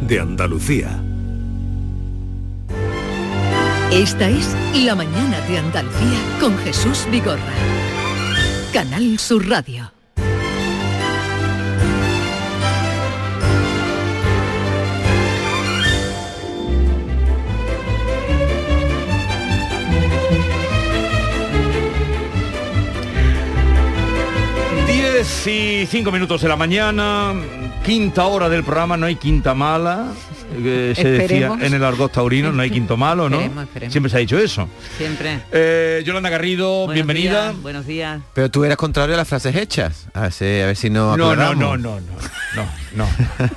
de Andalucía. Esta es La mañana de Andalucía con Jesús Vigorra. Canal Sur Radio. Diez y cinco minutos de la mañana, quinta hora del programa, no hay quinta mala. eh, se decía en el argot taurino, no hay quinto malo, ¿no? Esperemos, esperemos. Siempre se ha dicho eso. Siempre. Eh, Yolanda Garrido, Buenos bienvenida. días, buenos días. Pero tú eras contrario a las frases hechas. A ver si, a ver si no No, no, no, no, no, no, no.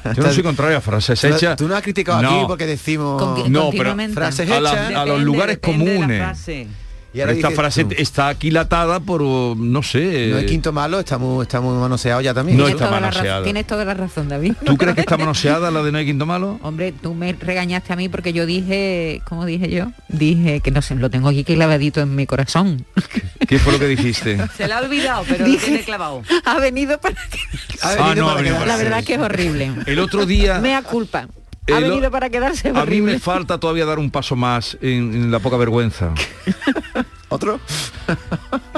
Yo no soy contrario a frases hechas. Tú no has criticado No. aquí porque decimos Con No, pero frases a, la- hechas. a los lugares depende de la comunes. frase. Y ahora Esta frase tú, está aquilatada por, uh, no sé. no es quinto malo, estamos estamos manoseados ya también. No Tienes está toda la manoseada. razón- Tienes toda la razón, David. ¿Tú crees que está manoseada la de no hay quinto malo? Hombre, tú me regañaste a mí porque yo dije, ¿cómo dije yo? Dije que no sé, lo tengo aquí clavadito en mi corazón. ¿Qué fue lo que dijiste? Se la ha olvidado, pero lo tiene clavado. Ha venido para que... Ha Ah, venido no, para ha venido. La verdad que es horrible. El otro día... Mea culpa. Ha venido para quedarse A mí me falta todavía dar un paso más en, en la poca vergüenza. ¿Otro?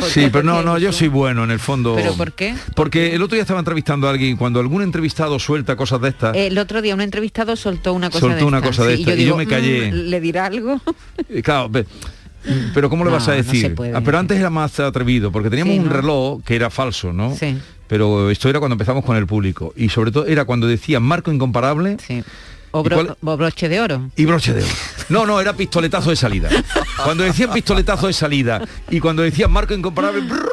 Sí, pero no, no, yo soy bueno en el fondo. ¿Pero por qué? Porque el otro día estaba entrevistando a alguien, cuando algún entrevistado suelta cosas de estas, El otro día un entrevistado soltó una cosa Soltó de una esta, cosa de sí, esta, y yo digo, me callé. "Mm, ¿Le dirá algo? eh, claro, ve, pero ¿cómo le No, vas a decir? Ah, pero antes era más atrevido, porque teníamos Sí, un ¿no? reloj que era falso, ¿no? Sí. Pero esto era cuando empezamos con el público. Y sobre todo era cuando decía marco incomparable Sí. O, ¿Y bro- cuál- o broche de oro. y broche de oro. No, no, era pistoletazo de salida. Cuando decían pistoletazo de salida y cuando decían marco incomparable... brrr,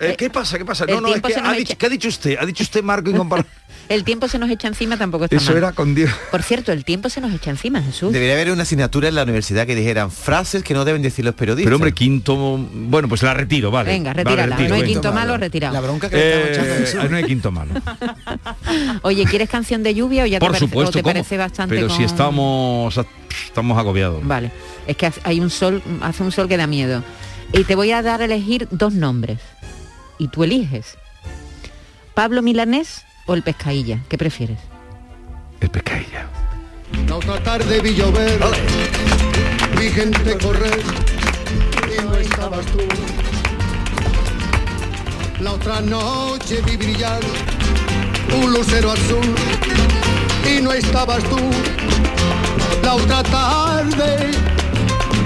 eh, ¿Qué pasa? ¿Qué pasa? No, no, es que ha dicho, echa- ¿qué ha dicho usted? Ha dicho usted marco incomparable. El tiempo se nos echa encima tampoco está Eso mal. era con Dios. Por cierto, el tiempo se nos echa encima, Jesús. Debería haber una asignatura en la universidad que dijeran frases que no deben decir los periodistas. Pero hombre, quinto... Bueno, pues la retiro, vale. Venga, Vale, retírala. retiro, no hay venga. quinto malo, La retirado. bronca que le estamos echando Eh, no hay quinto malo. Oye, ¿quieres canción de lluvia o ya te Por parece, o supuesto, te ¿cómo? parece bastante pero si estamos estamos agobiados. Vale, es que hay un sol, hace un sol que da miedo. Y te voy a dar a elegir dos nombres. Y tú eliges. Pablo Milanés o el Pescailla, ¿qué prefieres? El pescadilla. La otra tarde vi llover, vi gente correr y no estabas tú. La otra noche vi brillar un lucero azul y no estabas tú. La otra tarde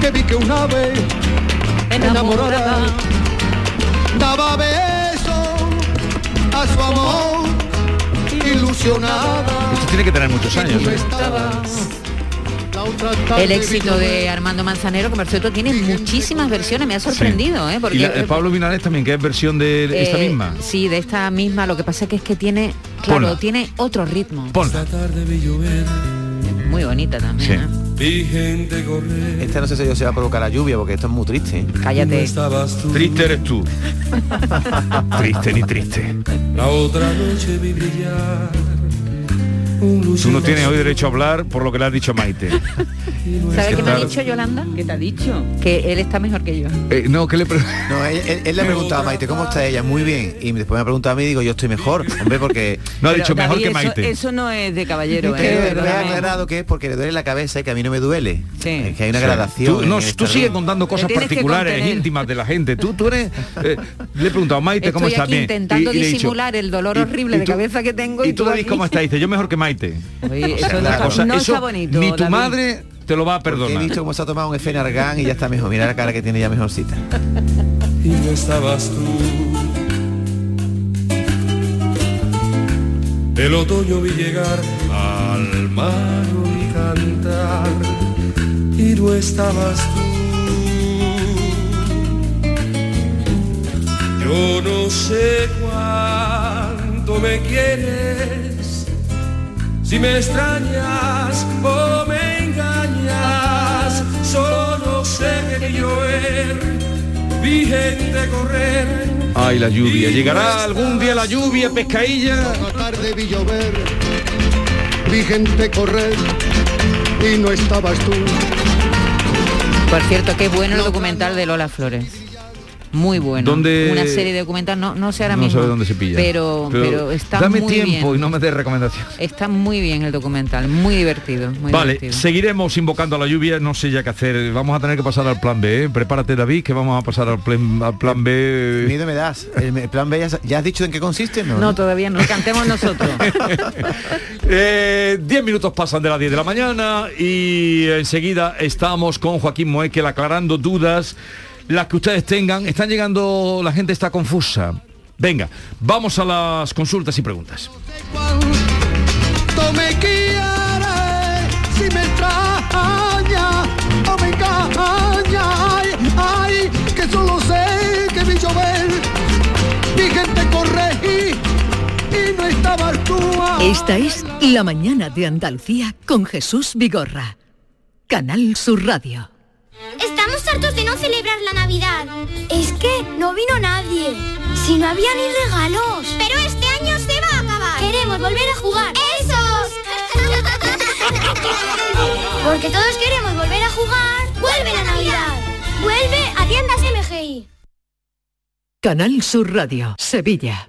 que vi que un ave enamorada daba besos a su amor ilusionada. Esto tiene que tener muchos años. ¿eh? El éxito de. Armando Manzanero, que por cierto tiene muchísimas versiones, me ha sorprendido, ¿eh? Porque y la- el Pablo Milanés también, que es versión de esta eh, misma. Sí, de esta misma. Lo que pasa que es que tiene, claro, Ponla. tiene otro ritmo. Ponla. Muy bonita también. Sí. ¿eh? Esta no sé si yo se va a provocar la lluvia porque esto es muy triste. Cállate. Triste eres tú. triste ni triste. La otra noche vi brillar. Tú no tienes hoy derecho a hablar por lo que le has dicho a Maite. ¿Sabes qué me ha dicho Yolanda? ¿Qué te ha dicho? Que él está mejor que yo. Eh, no, ¿qué le No, él, él- él le preguntaba a Maite, ¿cómo está ella? Muy bien. Y después me preguntaba a mí y digo, yo estoy mejor. Hombre, porque... No ha Pero, dicho mejor David, que Maite. Eso, no es de caballero, que ¿eh? he Perdóname. aclarado que es porque le duele la cabeza y que a mí no me duele. Sí. Es que hay una Sí. gradación. Tú, no, tú sigues contando cosas que particulares, contener. íntimas de la gente. Tú, tú eres... eh, le he preguntado a Maite cómo Estoy está aquí bien. intentando disimular el dolor horrible de cabeza que tengo Y y tú, David. ¿cómo está? Dice, yo mejor que Maite. Eso no, está, está bonito. Ni tu madre te lo va a Porque he perdonar. visto cómo se ha tomado un Efenargan y ya está mejor. Mira la cara que tiene ya mejorcita. y no estabas tú. El otoño vi llegar al mar y cantar y no estabas tú. Yo no sé cuánto me quieres, si me extrañas o me engañas, solo sé que vi llover, vi gente correr. Ay, la lluvia. ¿Llegará algún día la lluvia, pescailla? Otra tarde vi llover, vi gente correr y no estabas tú. Por cierto, qué bueno el documental de Lola Flores. Muy bueno. ¿Dónde- Una serie de documentales, no, no sé ahora no mismo. sabe dónde se pilla. Pero, pero, está dame muy tiempo bien. y no me des recomendaciones. Está muy bien el documental, muy divertido. Muy Vale, divertido. seguiremos invocando a la lluvia, no sé ya qué hacer. Vamos a tener que pasar al plan B. ¿eh? Prepárate, David, que vamos a pasar al plan, al plan B. Miedo me das. El plan B ya, ya has dicho en qué consiste, ¿no? No, todavía no, cantemos nosotros. Eh, 10 minutos pasan de las 10 de la mañana y enseguida estamos con Joaquín Moekel aclarando dudas, las que ustedes tengan. Están llegando, la gente está confusa. Venga, vamos a las consultas y preguntas. Esta es La mañana de Andalucía con Jesús Vigorra. Canal Sur Radio. Estamos hartos de no celebrar la Navidad. Es que no vino nadie. Si no había ni regalos. Pero este año se va a acabar. Queremos volver a jugar. ¡Esos! Porque todos queremos volver a jugar. ¡Vuelve la Navidad! ¡Vuelve a tiendas MGI! Canal Sur Radio, Sevilla.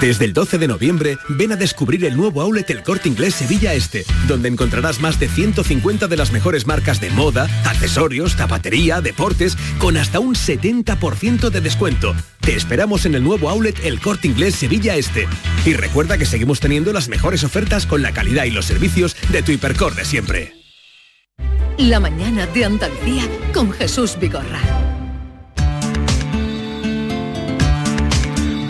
Desde el 12 de noviembre, ven a descubrir el nuevo outlet El Corte Inglés Sevilla Este, donde encontrarás más de 150 de las mejores marcas de moda, accesorios, zapatería, deportes, con hasta un 70% de descuento. Te esperamos en el nuevo outlet El Corte Inglés Sevilla Este. Y recuerda que seguimos teniendo las mejores ofertas con la calidad y los servicios de tu hipercor de siempre. La mañana de Andalucía con Jesús Vigorra.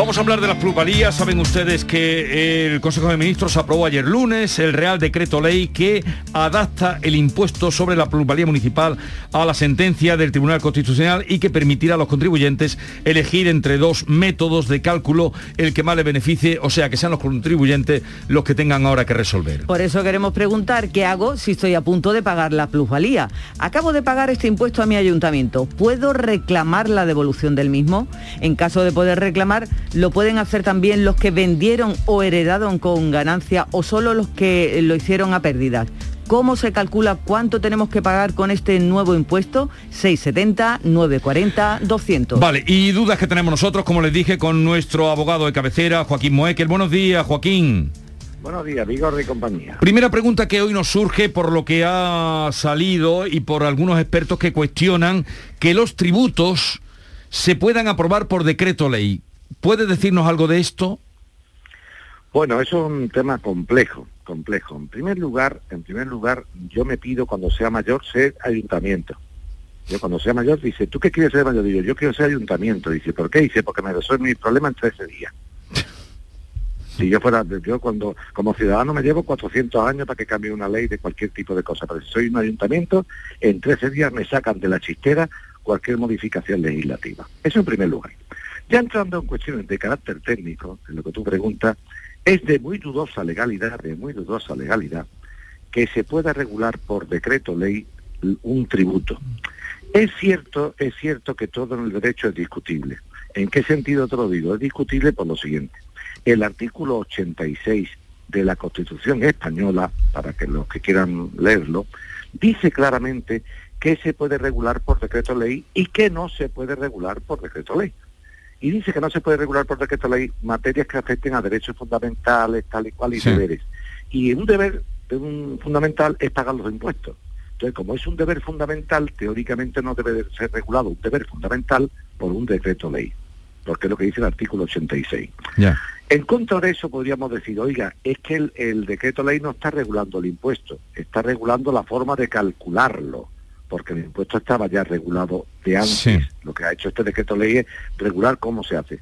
Vamos a hablar de las plusvalías. Saben ustedes que el Consejo de Ministros aprobó ayer lunes el Real Decreto Ley que adapta el impuesto sobre la plusvalía municipal a la sentencia del Tribunal Constitucional y que permitirá a los contribuyentes elegir entre dos métodos de cálculo el que más les beneficie, o sea, que sean los contribuyentes los que tengan ahora que resolver. Por eso queremos preguntar qué hago si estoy a punto de pagar la plusvalía. Acabo de pagar este impuesto a mi ayuntamiento. ¿Puedo reclamar la devolución del mismo? En caso de poder reclamar, ¿lo pueden hacer también los que vendieron o heredaron con ganancia o solo los que lo hicieron a pérdidas? ¿Cómo se calcula cuánto tenemos que pagar con este nuevo impuesto? 670, 940, 200. Vale, y dudas que tenemos nosotros, como les dije, con nuestro abogado de cabecera, Joaquín Moekel. Buenos días, Joaquín. Buenos días, Vigor y compañía. Primera pregunta que hoy nos surge por lo que ha salido y por algunos expertos que cuestionan que los tributos se puedan aprobar por decreto ley. ¿Puede decirnos algo de esto? Bueno, eso es un tema complejo, complejo. En primer lugar, en primer lugar, yo me pido cuando sea mayor ser ayuntamiento. Yo cuando sea mayor dice, ¿tú qué quieres ser mayor? Digo, yo quiero ser ayuntamiento. Dice, ¿por qué? Dice, porque me resuelve mi problema en 13 días. Si yo fuera, yo cuando como ciudadano me llevo 400 años para que cambie una ley de cualquier tipo de cosa, pero si soy un ayuntamiento, en 13 días me sacan de la chistera cualquier modificación legislativa. Eso en primer lugar. Ya entrando en cuestiones de carácter técnico, en lo que tú preguntas, es de muy dudosa legalidad, de muy dudosa legalidad, que se pueda regular por decreto ley un tributo. Es cierto, es cierto que todo en el derecho es discutible. ¿En qué sentido te lo digo? Es discutible por lo siguiente. El artículo 86 de la Constitución española, para que los que quieran leerlo, dice claramente que se puede regular por decreto ley y que no se puede regular por decreto ley. Y dice que no se puede regular por decreto ley materias que afecten a derechos fundamentales, tal y cual, y Sí. deberes. Y un deber de un fundamental es pagar los impuestos. Entonces, como es un deber fundamental, teóricamente no debe de ser regulado un deber fundamental por un decreto ley, porque es lo que dice el artículo 86. Ya. En contra de eso podríamos decir, oiga, es que el, el decreto ley no está regulando el impuesto, está regulando la forma de calcularlo, porque el impuesto estaba ya regulado de antes. Sí. Lo que ha hecho este decreto ley es regular cómo se hace.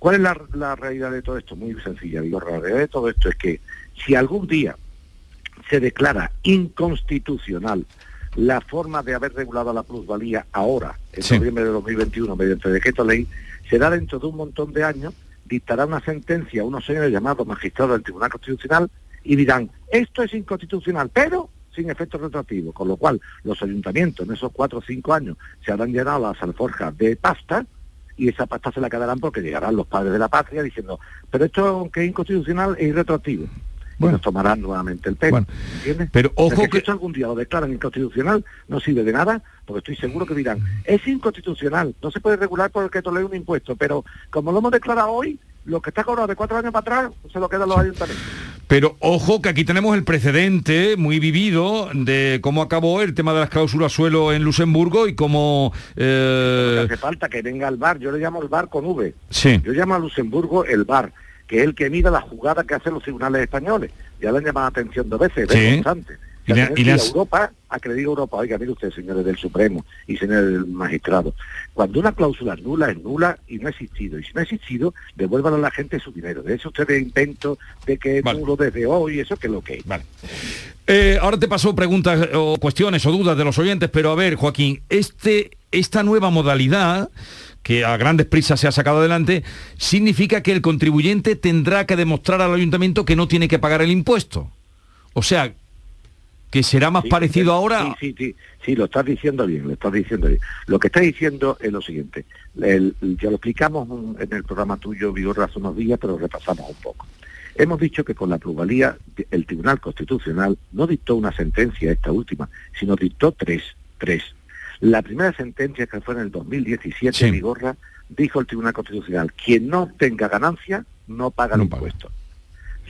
¿Cuál es la, la realidad de todo esto? Muy sencilla, digo, la realidad de todo esto es que si algún día se declara inconstitucional la forma de haber regulado la plusvalía ahora, en Sí. noviembre de 2021, mediante decreto ley, será dentro de un montón de años, dictará una sentencia a unos señores llamados magistrados del Tribunal Constitucional y dirán, esto es inconstitucional, pero sin efecto retroactivo, con lo cual los ayuntamientos en esos cuatro o cinco años se habrán llenado las alforjas de pasta y esa pasta se la quedarán porque llegarán los padres de la patria diciendo, pero esto aunque es inconstitucional es irretroactivo. Y nos tomarán nuevamente el pelo. ¿entiendes? pero ojo que, que- si esto algún día lo declaran inconstitucional, no sirve de nada, porque estoy seguro que dirán, es inconstitucional, no se puede regular por el que le un impuesto, pero como lo hemos declarado hoy, lo que está cobrado de cuatro años para atrás, se lo quedan los ayuntamientos. Pero ojo que aquí tenemos el precedente muy vivido de cómo acabó el tema de las cláusulas suelo en Luxemburgo y cómo... eh, hace falta que venga al bar, yo le llamo el bar con V. Sí. Yo llamo a Luxemburgo el bar, que es el que mira la jugada que hacen los tribunales españoles. Ya le han llamado la atención dos veces, Sí. vergonzante. Y le- y has- Europa, Europa, oiga, mire usted, señores del Supremo y señores del magistrado, cuando una cláusula es nula, es nula y no ha existido. Y si no ha existido, devuelvan a la gente su dinero. De eso ustedes invento de que es nulo desde hoy, eso que es lo que es. Eh, ahora te paso preguntas eh, o cuestiones o dudas de los oyentes, pero a ver, Joaquín, este, esta nueva modalidad que a grandes prisas se ha sacado adelante, significa que el contribuyente tendrá que demostrar al ayuntamiento que no tiene que pagar el impuesto. O sea, que será más Sí, parecido sí, ahora... Sí, sí, sí, sí, lo estás diciendo bien, lo estás diciendo bien. Lo que estás diciendo es lo siguiente. El- ya lo explicamos en el programa tuyo, Vigorra, hace unos días, pero repasamos un poco. Hemos dicho que con la plusvalía el Tribunal Constitucional no dictó una sentencia, esta última, sino dictó tres, tres. La primera sentencia que fue en el 2017, Sí. Vigorra, dijo el Tribunal Constitucional, quien no tenga ganancia no paga el impuesto.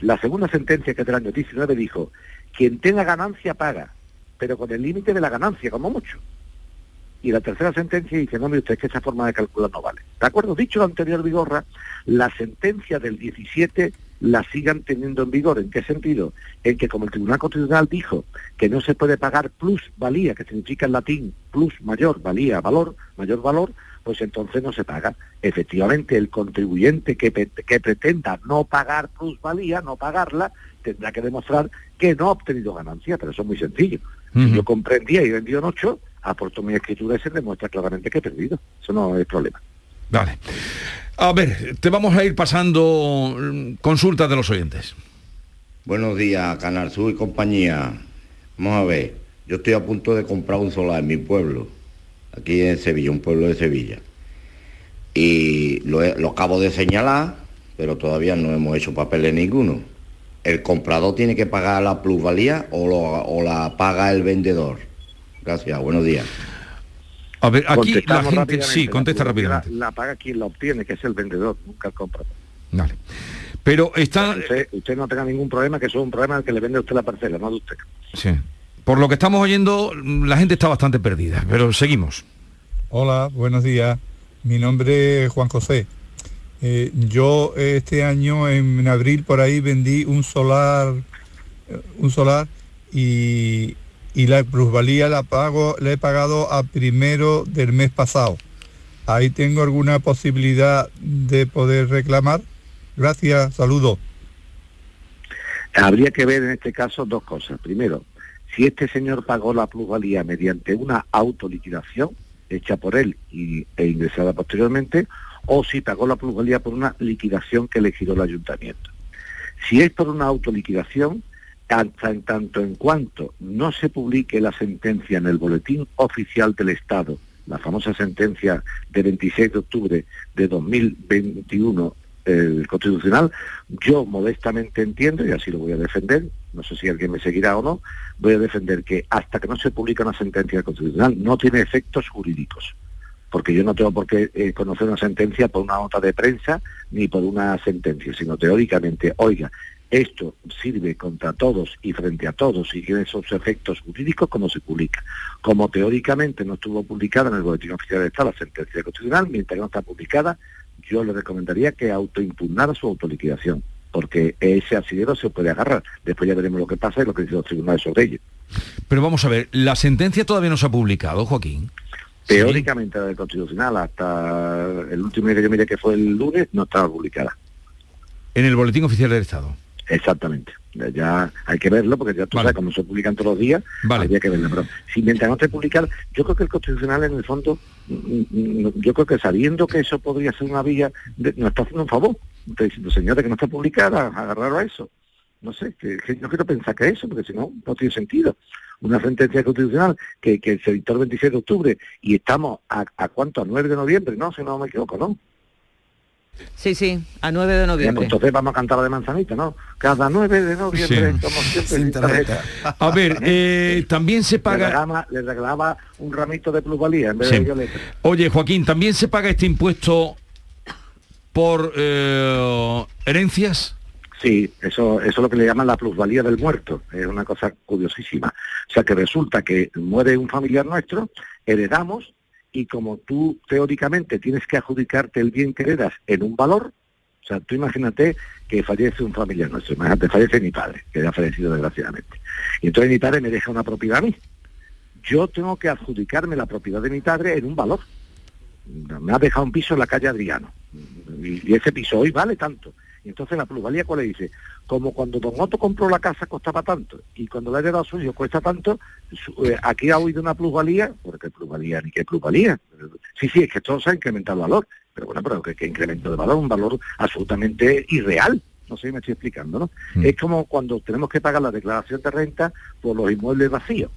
La segunda sentencia, que es del año 19, dijo, quien tenga ganancia paga, pero con el límite de la ganancia, como mucho. Y la tercera sentencia dice, no, mire usted, que esa forma de calcular no vale. ¿De acuerdo? Dicho lo anterior, Vigorra, la sentencia del 17 la sigan teniendo en vigor. ¿En qué sentido? En que como el Tribunal Constitucional dijo que no se puede pagar plus valía, que significa en latín plus mayor, valía, valor, mayor valor, pues entonces no se paga. Efectivamente, el contribuyente que, que pretenda no pagar plusvalía, no pagarla, tendrá que demostrar que no ha obtenido ganancia, pero eso es muy sencillo. Si yo compré en 10 y vendido en 8, aporto mi escritura y se demuestra claramente que he perdido. Eso no es problema. Vale. A ver, te vamos a ir pasando mm, consultas de los oyentes. Buenos días, Canal Sur y compañía. Vamos a ver, yo estoy a punto de comprar un solar en mi pueblo, aquí en Sevilla, un pueblo de Sevilla. Y lo, he- lo acabo de señalar, pero todavía no hemos hecho papeles ninguno. ¿El comprador tiene que pagar la plusvalía o, lo- o la paga el vendedor? Gracias, buenos días. A ver, aquí la gente sí, contesta La rápidamente. La paga quien la obtiene, que es el vendedor, nunca el comprador. Vale. Pero está... Usted, usted no tenga ningún problema, que eso es un problema del que le vende a usted la parcela, no de usted. Sí. Por lo que estamos oyendo, la gente está bastante perdida, pero seguimos. Hola, buenos días. Mi nombre es Juan José. Eh, yo este año en abril por ahí vendí un solar, eh, un solar y, y la plusvalía la pago, la he pagado a primero del mes pasado. Ahí tengo alguna posibilidad de poder reclamar. Gracias, saludos. Habría que ver en este caso dos cosas. Primero, si este señor pagó la plusvalía mediante una autoliquidación hecha por él e ingresada posteriormente, o si pagó la plusvalía por una liquidación que le el ayuntamiento. Si es por una autoliquidación, hasta en tanto en cuanto no se publique la sentencia en el boletín oficial del Estado, la famosa sentencia de 26 de octubre de 2021 el constitucional, yo modestamente entiendo, y así lo voy a defender, no sé si alguien me seguirá o no, voy a defender que hasta que no se publica una sentencia constitucional no tiene efectos jurídicos, porque yo no tengo por qué eh, conocer una sentencia por una nota de prensa ni por una sentencia, sino teóricamente, oiga, Esto sirve contra todos y frente a todos y tiene esos efectos jurídicos como se publica. Como teóricamente no estuvo publicada en el Boletín Oficial de Estado la sentencia constitucional, mientras no está publicada, yo le recomendaría que autoimpugnara su autoliquidación, porque ese asidero se puede agarrar. Después ya veremos lo que pasa y lo que dicen los tribunales sobre ello. Pero vamos a ver, la sentencia todavía no se ha publicado, Joaquín. Teóricamente la del Constitucional, hasta el último día que yo miré que fue el lunes, no estaba publicada. En el Boletín Oficial del Estado. Exactamente. Ya- hay que verlo porque ya tú sabes, como se publican todos los días, habría que verlo. Pero si mientras no esté publicado, yo creo que el Constitucional en el fondo, mm, mm, yo creo que sabiendo que eso podría ser una vía, de- nos está haciendo un favor. Está diciendo, señores, que no está publicada, agarraros a eso. No sé, que, que yo quiero pensar que eso, porque si no, no tiene sentido. Una sentencia constitucional que, que se dictó el 26 de octubre y estamos a, a cuánto, a 9 de noviembre, ¿no? Si no me equivoco, ¿no? Sí, sí, a 9 de noviembre. entonces vamos a cantar la de manzanita, ¿no? Cada 9 de noviembre, Sí. como siempre. A ver, eh, también se Le paga... regalaba, le regalaba un ramito de plusvalía en vez Sí. de violeta. Oye, Joaquín, ¿también se paga este impuesto por eh, herencias? Sí, eso, eso es lo que le llaman la plusvalía del muerto. Es una cosa curiosísima. O sea que resulta que muere un familiar nuestro, heredamos, y como tú teóricamente tienes que adjudicarte el bien que heredas en un valor, o sea, tú imagínate que fallece un familiar nuestro, imagínate, fallece mi padre, que ya ha fallecido desgraciadamente. Y entonces mi padre me deja una propiedad a mí. Yo tengo que adjudicarme la propiedad de mi padre en un valor. Me ha dejado un piso en la calle Adriano. Y, y ese piso hoy vale tanto. Y entonces la plusvalía, ¿cuál le dice? Como cuando Don Otto compró la casa costaba tanto y cuando la ha heredado a su hijo cuesta tanto, su- eh, aquí ha oído una plusvalía, porque plusvalía ni qué plusvalía. Sí, sí, es que todo se ha incrementado el valor, pero bueno, pero que, que incremento de valor, un valor absolutamente irreal. No sé si me estoy explicando, ¿no? Es como cuando tenemos que pagar la declaración de renta por los inmuebles vacíos.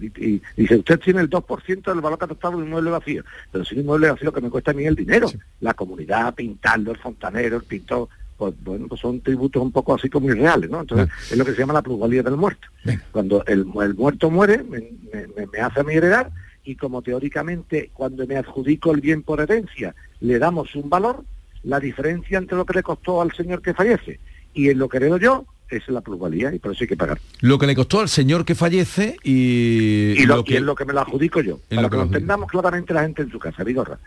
Y, y- y dice, usted tiene el 2% del valor catastral de un inmueble vacío, pero si un inmueble vacío que me cuesta a mí el dinero, la comunidad, pintarlo, el fontanero, el pintor, pues bueno, pues son tributos un poco así como irreales, ¿no? Entonces es lo que se llama la plusvalía del muerto. Cuando el, el muerto muere, me, me- me- me hace a mí heredar y como teóricamente cuando me adjudico el bien por herencia le damos un valor, la diferencia entre lo que le costó al señor que fallece y en lo que heredo yo es la plusvalía y por eso hay que pagar. Lo que le costó al señor que fallece y, y, lo, lo y es lo que me lo adjudico yo. En Para lo que que lo entendamos claramente la gente en su casa, Vigorra.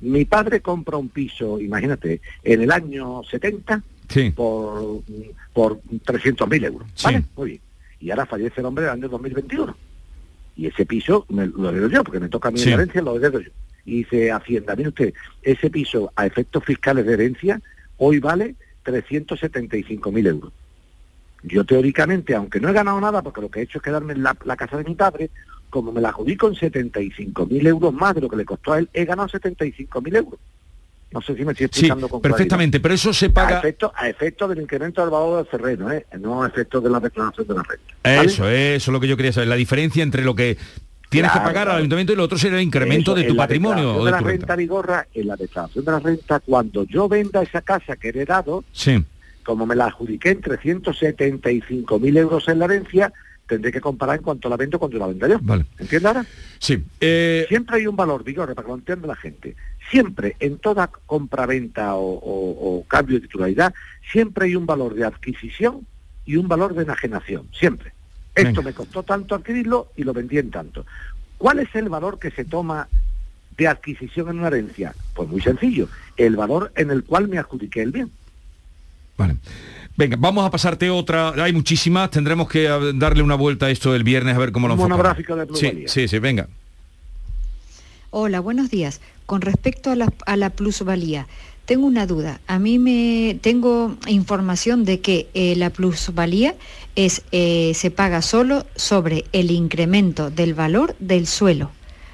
Mi padre compra un piso, imagínate, en el año 70 Sí. por, por 300.000 euros. ¿Vale? Muy bien. Y ahora fallece el hombre en el año 2021. Y ese piso me, lo heredo yo, porque me toca a mí Sí. la herencia, lo heredo yo. Y dice Hacienda, mire usted, ese piso a efectos fiscales de herencia hoy vale 375.000 euros. Yo teóricamente, aunque no he ganado nada, porque lo que he hecho es quedarme en la, la casa de mi padre, como me la adjudico en 75.000 euros más de lo que le costó a él, he ganado 75.000 euros. No sé si me estoy Sí, explicando con claridad. perfectamente, pero eso se A paga... a efecto del incremento del valor del terreno, ¿eh? no a efecto de la declaración de la renta. ¿vale? Eso, eso es lo que yo quería saber, la diferencia entre lo que tienes Claro, que pagar al ayuntamiento y lo otro será el incremento Eso, de tu patrimonio o de de la renta renta. Vigorra, en la declaración de la renta, cuando yo venda esa casa que he heredado, Sí. como me la adjudiqué en 375.000 euros en la herencia, tendré que comparar en cuanto la vendo cuando la venda yo. Vale. ¿Entiendes ahora? Sí. eh, Siempre hay un valor, Vigorra, para que lo entienda la gente. Siempre, en toda compra-venta o, o- o cambio de titularidad, siempre hay un valor de adquisición y un valor de enajenación. Siempre. Esto me costó tanto adquirirlo y lo vendí en tanto. ¿Cuál es el valor que se toma de adquisición en una herencia? Pues muy sencillo, el valor en el cual me adjudiqué el bien. Venga, vamos a pasarte otra. Hay muchísimas, tendremos que darle una vuelta a esto el viernes a ver cómo lo enfocamos. monográfico de Sí, plusvalía. sí, sí, venga. Hola, buenos días. Con respecto a la, a la plusvalía, tengo una duda. A mí me tengo información de que eh, la plusvalía es eh, se paga solo sobre el incremento del valor del suelo,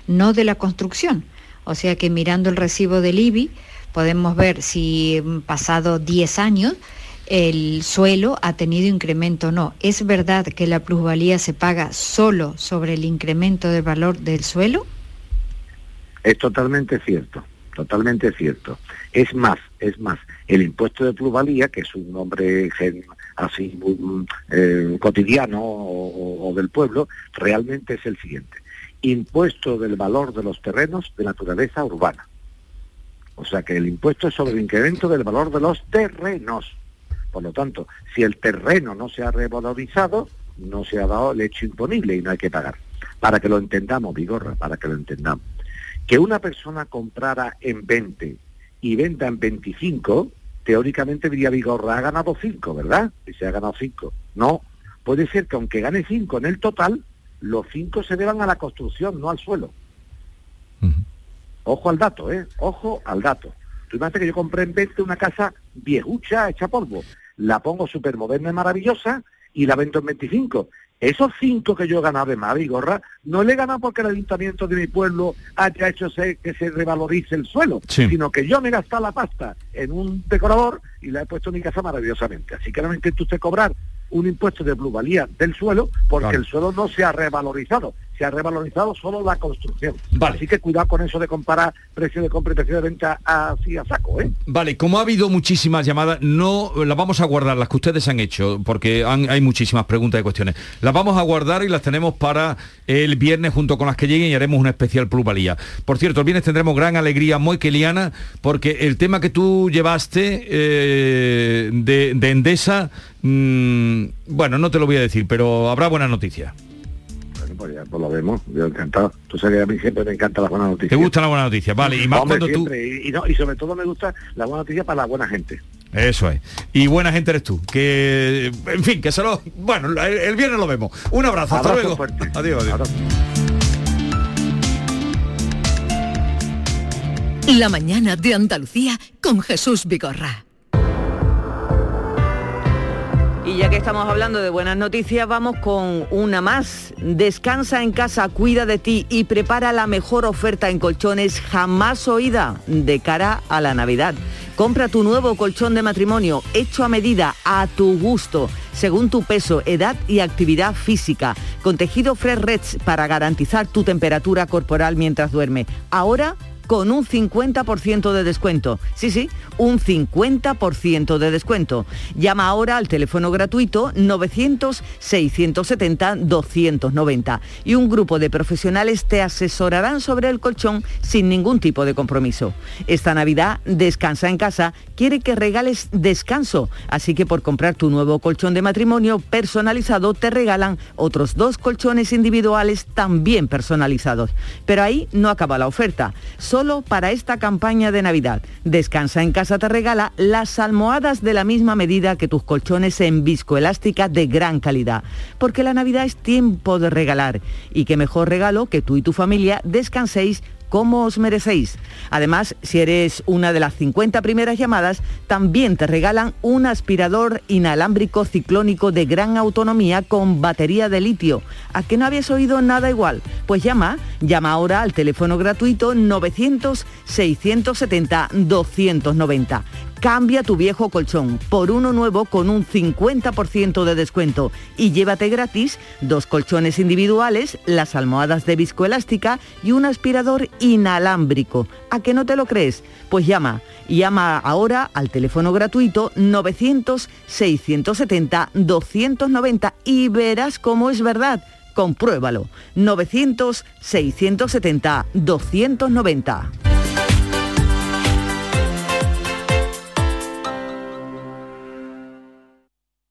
no de la construcción. O sea que mirando el recibo del IBI podemos ver si mm, pasado 10 años el suelo ha tenido incremento o no. ¿Es verdad que la plusvalía se paga solo sobre el incremento del valor del suelo? Es totalmente cierto, totalmente cierto. Es más, es más, el impuesto de plusvalía, que es un nombre así mm, eh, cotidiano o del pueblo, realmente es el siguiente. Impuesto del valor de los terrenos de naturaleza urbana. O sea que el impuesto es sobre el incremento del valor de los terrenos. Por lo tanto, si el terreno no se ha revalorizado, no se ha dado el hecho imponible y no hay que pagar. Para que lo entendamos, Vigorra, para que lo entendamos. Que una persona comprara en 20 y venda en 25, teóricamente diría Vigorra, ha ganado 5, ¿verdad? Y se ha ganado 5. No, puede ser que aunque gane 5 en el total, los 5 se deban a la construcción, no al suelo. Ojo al dato, ¿eh? Ojo al dato. Tú imagínate que yo compré en 20 una casa viejucha, hecha polvo. La pongo súper moderna y maravillosa y la vendo en 25. Esos cinco que yo he ganado de más, Gorra, no le he ganado porque el ayuntamiento de mi pueblo haya hecho se- que se revalorice el suelo, Sí. sino que yo me he gastado la pasta en un decorador y la he puesto en mi casa maravillosamente. Así que no me usted cobrar un impuesto de plusvalía del suelo porque Claro. el suelo no se ha revalorizado, se ha revalorizado solo la construcción. Vale. Así que cuidado con eso de comparar precio de compra y precio de venta así a saco, ¿eh? Vale, como ha habido muchísimas llamadas, no las vamos a guardar, las que ustedes han hecho, porque han- hay muchísimas preguntas y cuestiones. Las vamos a guardar y las tenemos para el viernes junto con las que lleguen y haremos una especial plusvalía. Por cierto, el viernes tendremos gran alegría, muy Keliana, porque el tema que tú llevaste eh, de, de Endesa, mm, bueno, no te lo voy a decir, pero habrá buenas noticias. Bueno, pues ya pues lo vemos, yo encantado. Tú sabes que a mí siempre me encantan las buenas noticias. ¿Te gustan las buenas noticias? Vale, y más Hombre, cuando tú... siempre, y, y no, y sobre todo me gusta la buena noticia para la buena gente. Eso es. Y buena gente eres tú. Que, en fin, que se lo... Bueno, el, el viernes lo vemos. Un abrazo. Hasta luego. fuerte. Adiós, adiós. La mañana de Andalucía con Jesús Vigorra. Y ya que estamos hablando de buenas noticias, vamos con una más. Descansa en casa, cuida de ti y prepara la mejor oferta en colchones jamás oída de cara a la Navidad. Compra tu nuevo colchón de matrimonio hecho a medida, a tu gusto, según tu peso, edad y actividad física, con tejido Fresh Reds para garantizar tu temperatura corporal mientras duerme. Ahora con un 50% de descuento. Sí, sí, un 50% de descuento. Llama ahora al teléfono gratuito 900-670-290 y un grupo de profesionales te asesorarán sobre el colchón sin ningún tipo de compromiso. Esta Navidad, Descansa en casa quiere que regales descanso, así que por comprar tu nuevo colchón de matrimonio personalizado te regalan otros dos colchones individuales también personalizados. Pero ahí no acaba la oferta. Solo para esta campaña de Navidad, Descansa en casa te regala las almohadas de la misma medida que tus colchones en viscoelástica de gran calidad. Porque la Navidad es tiempo de regalar y qué mejor regalo que tú y tu familia descanséis como os merecéis. Además, si eres una de las 50 primeras llamadas, también te regalan un aspirador inalámbrico ciclónico de gran autonomía con batería de litio. ¿A que no habías oído nada igual? Pues llama, llama ahora al teléfono gratuito 900-670-290. Cambia tu viejo colchón por uno nuevo con un 50% de descuento y llévate gratis dos colchones individuales, las almohadas de viscoelástica y un aspirador inalámbrico. ¿A que no te lo crees? Pues llama. Llama ahora al teléfono gratuito 900-670-290 y verás cómo es verdad. Compruébalo. 900-670-290.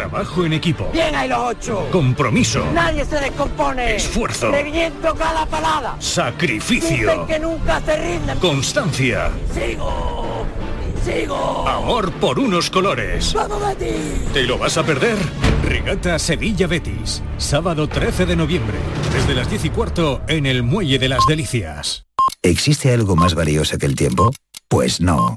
Trabajo en equipo. Bien hay los ocho. Compromiso. Nadie se descompone. Esfuerzo. Reviento cada palada. Sacrificio. Dicen que nunca se rinden. Constancia. Sigo. Sigo. Amor por unos colores. ¡Vamos, Betis! ¿Te lo vas a perder? Regata Sevilla Betis. Sábado 13 de noviembre. Desde las 10 y cuarto en el Muelle de las Delicias. ¿Existe algo más valioso que el tiempo? Pues no.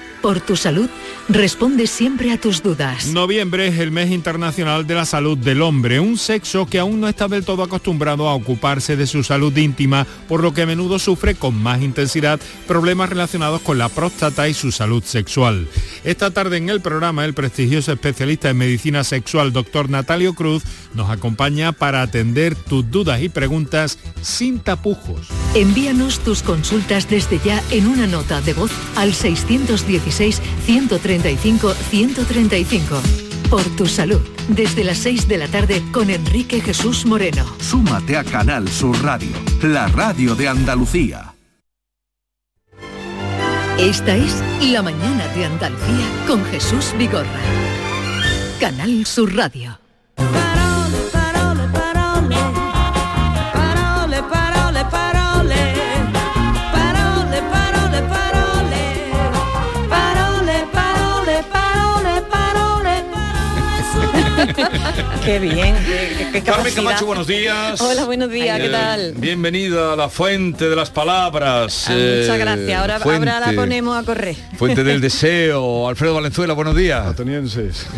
por tu salud, responde siempre a tus dudas. Noviembre es el mes internacional de la salud del hombre, un sexo que aún no está del todo acostumbrado a ocuparse de su salud íntima, por lo que a menudo sufre con más intensidad problemas relacionados con la próstata y su salud sexual. Esta tarde en el programa el prestigioso especialista en medicina sexual doctor Natalio Cruz nos acompaña para atender tus dudas y preguntas sin tapujos. Envíanos tus consultas desde ya en una nota de voz al 616-135-135. Por tu salud, desde las 6 de la tarde con Enrique Jesús Moreno. Súmate a Canal Sur Radio, la radio de Andalucía. Esta es La Mañana de Andalucía con Jesús Vigorra. Canal Sur Radio. Qué bien, qué, qué Carmen. Camacho, buenos días. Hola, buenos días, ¿qué Eh, tal? Bienvenida a la fuente de las palabras. Ah, eh, muchas gracias. Ahora, ahora la ponemos a correr. Fuente del deseo. Alfredo Valenzuela, buenos días. Atenienses.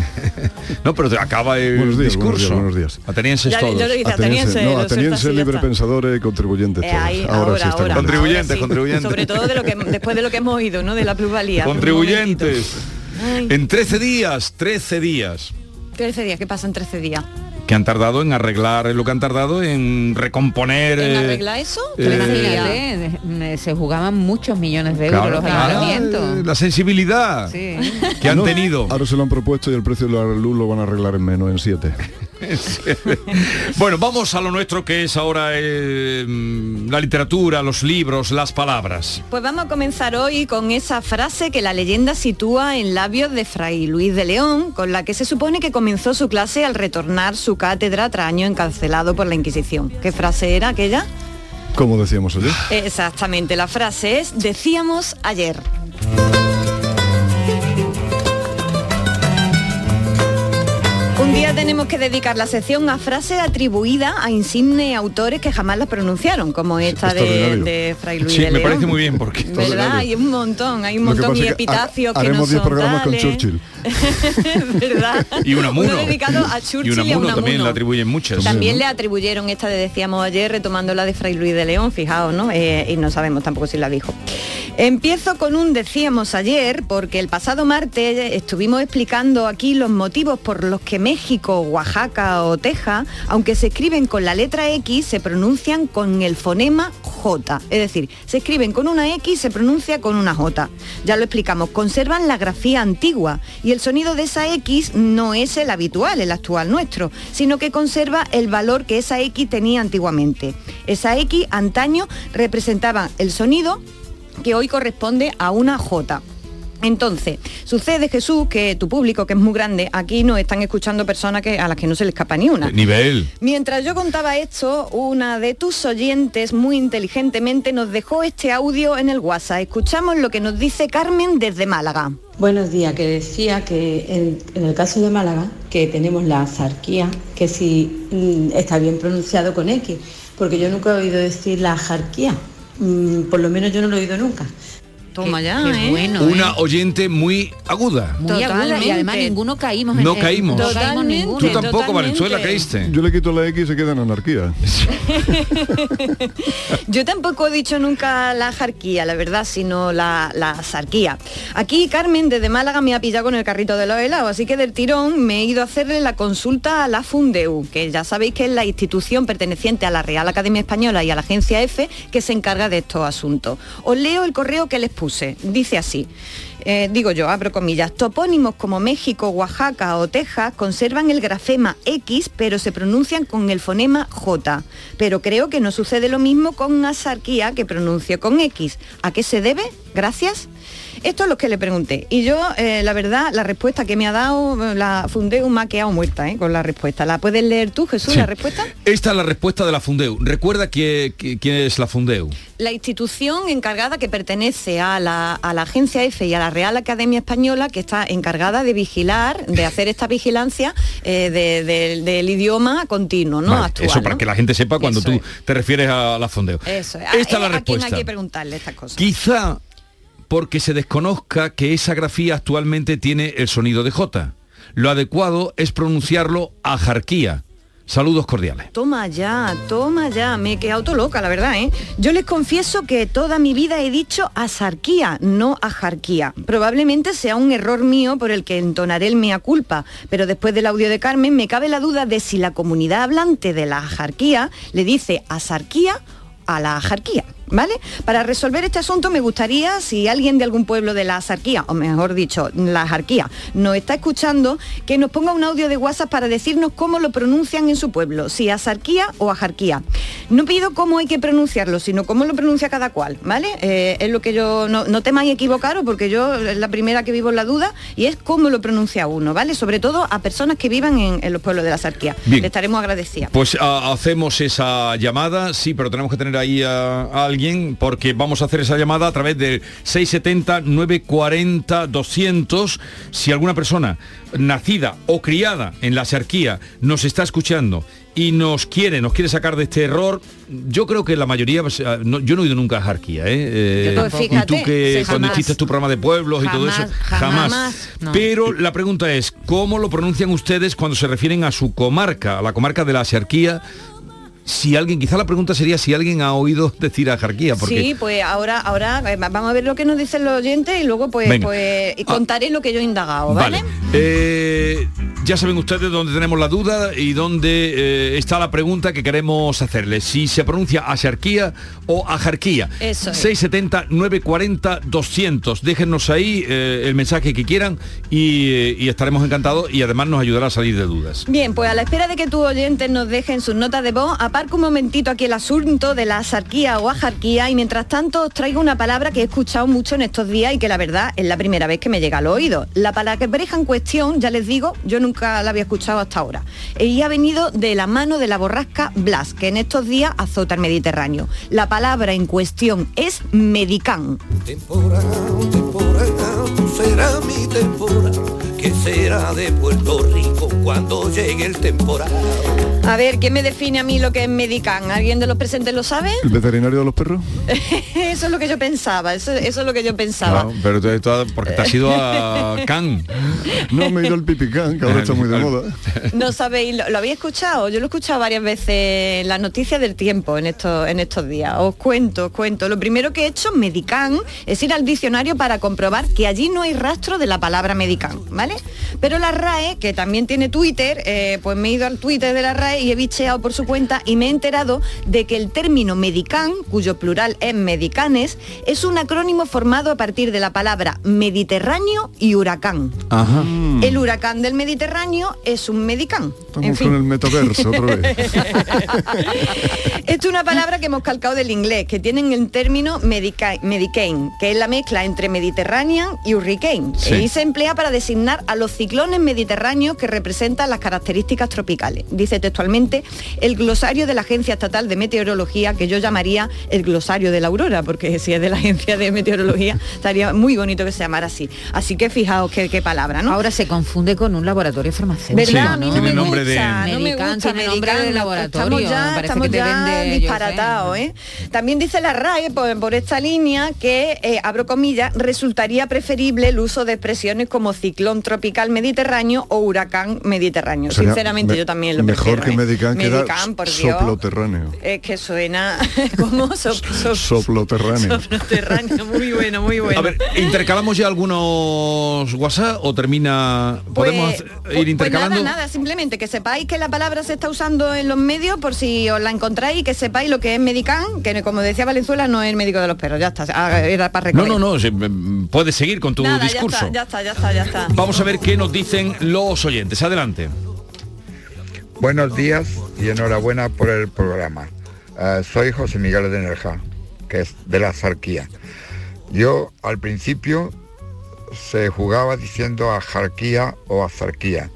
No, pero te acaba el Buenos días, buenos discurso. días, buenos días. Atenienses Ya, todos. yo lo hice, Ateniense, ateniense, no, lo ateniense, sueltas y ya libre está. pensadores y contribuyentes Eh, todos. ahí, ahora, ahora, sí está ahora. Contribuyentes, Ahora sí. contribuyentes. Sobre todo de lo que, después de lo que hemos oído, ¿no? De la plusvalía. Contribuyentes. En 13 días, 13 días. 13 días, ¿qué pasa en 13 días? Que han tardado en arreglar lo que han tardado en recomponer. ¿En eh, arreglar eso? eh, de- se jugaban muchos millones de euros Claro, los claro, ayuntamientos. eh, la sensibilidad Sí. que han No, tenido. Ahora se lo han propuesto y el precio de la luz lo van a arreglar en menos, en 7. Bueno, vamos a lo nuestro que es ahora eh, la literatura, los libros, las palabras. Pues vamos a comenzar hoy con esa frase que la leyenda sitúa en labios de Fray Luis de León, con la que se supone que comenzó su clase al retornar su cátedra tras años encarcelado por la Inquisición. ¿Qué frase era aquella? Como decíamos ayer. Exactamente, la frase es decíamos ayer. Un día tenemos que dedicar la sección a frases atribuidas a insignes autores que jamás las pronunciaron, como esta de, de Fray Luis Sí, de me León. parece muy bien porque ¿Verdad? Hay un montón, hay un montón y es que ha- epitafios que no haremos 10 son programas con tales. Churchill. ¿Verdad? Y Unamuno. Uno dedicado a Churchill y y a Unamuno también le atribuyen muchas. También le atribuyeron esta de decíamos ayer, retomando la de Fray Luis de León, fijaos, ¿no? Eh, y no sabemos tampoco si la dijo. Empiezo con un decíamos ayer, porque el pasado martes estuvimos explicando aquí los motivos por los que México, Oaxaca o Texas, aunque se escriben con la letra X, se pronuncian con el fonema J. Es decir, se escriben con una X, se pronuncia con una J. Ya lo explicamos, conservan la grafía antigua y el sonido de esa X no es el habitual, el actual nuestro, sino que conserva el valor que esa X tenía antiguamente. Esa X antaño representaba el sonido que hoy corresponde a una J. Entonces, sucede Jesús que tu público, que es muy grande, aquí nos están escuchando personas que, a las que no se le escapa ni una. Nivel. Mientras yo contaba esto, una de tus oyentes muy inteligentemente nos dejó este audio en el WhatsApp. Escuchamos lo que nos dice Carmen desde Málaga. Buenos días, que decía que en, en el caso de Málaga, que tenemos la zarquía, que si mm, está bien pronunciado con X, porque yo nunca he oído decir la jarquía, por lo menos yo no lo he oído nunca. Toma Qué- ya, qué ¿eh? bueno, Una ¿eh? oyente muy aguda. Muy aguda y además ninguno caímos. en- No en- caímos. No caímos Totalmente. ninguno. Tú tampoco, totalmente. Valenzuela, caíste. Yo le quito la X y se queda en anarquía. Yo tampoco he dicho nunca la jarquía, la verdad, sino la, la sarquía. Aquí Carmen desde Málaga me ha pillado con el carrito de los helados, así que del tirón me he ido a hacerle la consulta a la Fundeu, que ya sabéis que es la institución perteneciente a la Real Academia Española y a la Agencia F que se encarga de estos asuntos. Os leo el correo que les Dice así. eh, digo yo, abro comillas, topónimos como México, Oaxaca o Texas conservan el grafema X, pero se pronuncian con el fonema J. Pero creo que no sucede lo mismo con Asarquía, que pronuncio con X. ¿A qué se debe? Gracias. Esto es lo que le pregunté. Y yo, eh, la verdad, la respuesta que me ha dado, eh, la fundé un maqueado muerta eh, con la respuesta. ¿La puedes leer tú, Jesús, Sí. la respuesta? Esta es la respuesta de la Fundeu. Recuerda quién es la Fundeu. La institución encargada que pertenece a la, a la Agencia F y a la Real Academia Española, que está encargada de vigilar, de hacer esta vigilancia eh, de- de- del idioma continuo, ¿no? Vale, Actual, eso para ¿no? que la gente sepa cuando Eso tú es. te refieres a la Fundeu. Eso es. Esta es la ¿A quién hay respuesta. que preguntarle estas cosas? Quizá porque se desconozca que esa grafía actualmente tiene el sonido de J. Lo adecuado es pronunciarlo a jarquía. Saludos cordiales. Toma ya, toma ya, me he quedado todo loca, la verdad, ¿eh? Yo les confieso que toda mi vida he dicho asarquía, no ajarquía. Probablemente sea un error mío por el que entonaré el mea culpa, pero después del audio de Carmen me cabe la duda de si la comunidad hablante de la ajarquía le dice asarquía a la ajarquía. ¿Vale? Para resolver este asunto me gustaría, si alguien de algún pueblo de la Asarquía, o mejor dicho, la Ajarquía, nos está escuchando, que nos ponga un audio de WhatsApp para decirnos cómo lo pronuncian en su pueblo, si Asarquía o Ajarquía. No pido cómo hay que pronunciarlo, sino cómo lo pronuncia cada cual, ¿vale? Eh, es lo que yo, no, no temáis equivocaros, porque yo es la primera que vivo en la duda, y es cómo lo pronuncia uno, ¿vale? Sobre todo a personas que vivan en, en los pueblos de la Asarquía. Bien. Le estaremos agradecidas. Pues a- hacemos esa llamada, sí, pero tenemos que tener ahí a, a alguien porque vamos a hacer esa llamada a través del 670-940-200. Si alguna persona nacida o criada en la Sarquía nos está escuchando y nos quiere, nos quiere sacar de este error, yo creo que la mayoría, no- yo no he ido nunca a Jarquía, ¿eh? Eh, y tú que sí, cuando jamás. hiciste tu programa de pueblos y todo eso, Jamás, jamás. No. Pero la pregunta es, ¿cómo lo pronuncian ustedes cuando se refieren a su comarca, a la comarca de la Xarquía? Si alguien, quizá la pregunta sería si alguien ha oído decir a Jarquía, porque Sí, pues ahora, ahora eh, vamos a ver lo que nos dicen los oyentes y luego pues, pues y contaré lo que yo he indagado, ¿vale? Vale. Eh, ya saben ustedes dónde tenemos la duda y dónde eh, está la pregunta que queremos hacerle. Si se pronuncia Axarquía o Ajarquía. Eso es. 670 940 200. Déjennos ahí eh, el mensaje que quieran y, y estaremos encantados y además nos ayudará a salir de dudas. Bien, pues a la espera de que tus oyentes nos dejen sus notas de voz, aparco un momentito aquí el asunto de la asarquía o ajarquía y mientras tanto os traigo una palabra que he escuchado mucho en estos días y que la verdad es la primera vez que me llega al oído. La palabreja en cuestión, ya les digo, yo nunca la había escuchado hasta ahora. Y ha venido de la mano de la borrasca Blas, que en estos días azota el Mediterráneo. La palabra en cuestión es medicán. Tú serás mi temporada. ¿Qué será de Puerto Rico cuando llegue el temporal? A ver, ¿quién me define a mí lo que es medicán? ¿Alguien de los presentes lo sabe? ¿El veterinario de los perros? eso es lo que yo pensaba, eso, eso es lo que yo pensaba. No, pero tú- tú- porque te has ido a Cannes. No, me he ido al pipicán, que ahora está muy de moda. No sabéis, lo, lo habéis escuchado, yo lo he escuchado varias veces en las noticias del tiempo en estos, en estos días. Os cuento, os cuento. Lo primero que he hecho, medicán, es ir al diccionario para comprobar que allí no hay rastro de la palabra medicán, ¿vale? Pero la RAE, que también tiene Twitter, eh, pues me he ido al Twitter de la RAE y he bicheado por su cuenta y me he enterado de que el término medicán, cuyo plural es medicanes, es un acrónimo formado a partir de la palabra Mediterráneo y huracán. Ajá. El huracán del Mediterráneo es un medicán. Estamos en fin. con el metaverso otra vez. Esto es una palabra que hemos calcado del inglés, que tienen el término medica- Medicaine, que es la mezcla entre Mediterranean y Hurricane. Sí. Y se emplea para designar a los ciclones mediterráneos que representan las características tropicales. Dice textualmente el glosario de la Agencia Estatal de Meteorología, que yo llamaría el glosario de la aurora, porque si es de la Agencia de Meteorología, estaría muy bonito que se llamara así. Así que fijaos qué, qué palabra, ¿no? Ahora se confunde con un laboratorio farmacéutico. ¿Verdad? Sí, a mí no tiene me nombre de- gusta, no me gusta tiene nombre de laboratorio, Estamos ya, estamos que ya disparatados, ¿eh? También dice la RAE por, por esta línea que, eh, abro comillas, resultaría preferible el uso de expresiones como ciclón tropical mediterráneo o huracán mediterráneo. Sinceramente me- yo también lo Mejor prefiero, que ¿eh? Que era Medicam, por Dios. soploterráneo. Es que suena como sop- sop- Soploterráneo. soploterráneo. Muy bueno, muy bueno. A ver, ¿intercalamos ya algunos WhatsApp o termina... ¿Podemos Pues- hacer- ir intercalando? Pues nada, nada, simplemente que sepáis que la palabra se está usando en los medios por si os la encontráis y que sepáis lo que es Medicam, que como decía Valenzuela no es el médico de los perros, ya está, ah, era para No, no, no, puedes seguir con tu Nada, ya discurso. está, ya está, ya está, ya está. Vamos a ver qué nos dicen los oyentes. Adelante. Buenos días y enhorabuena por el programa. Eh, soy José Miguel de Nerja, que es de la Zarquía. Yo al principio se jugaba diciendo ajarquía o azarquía.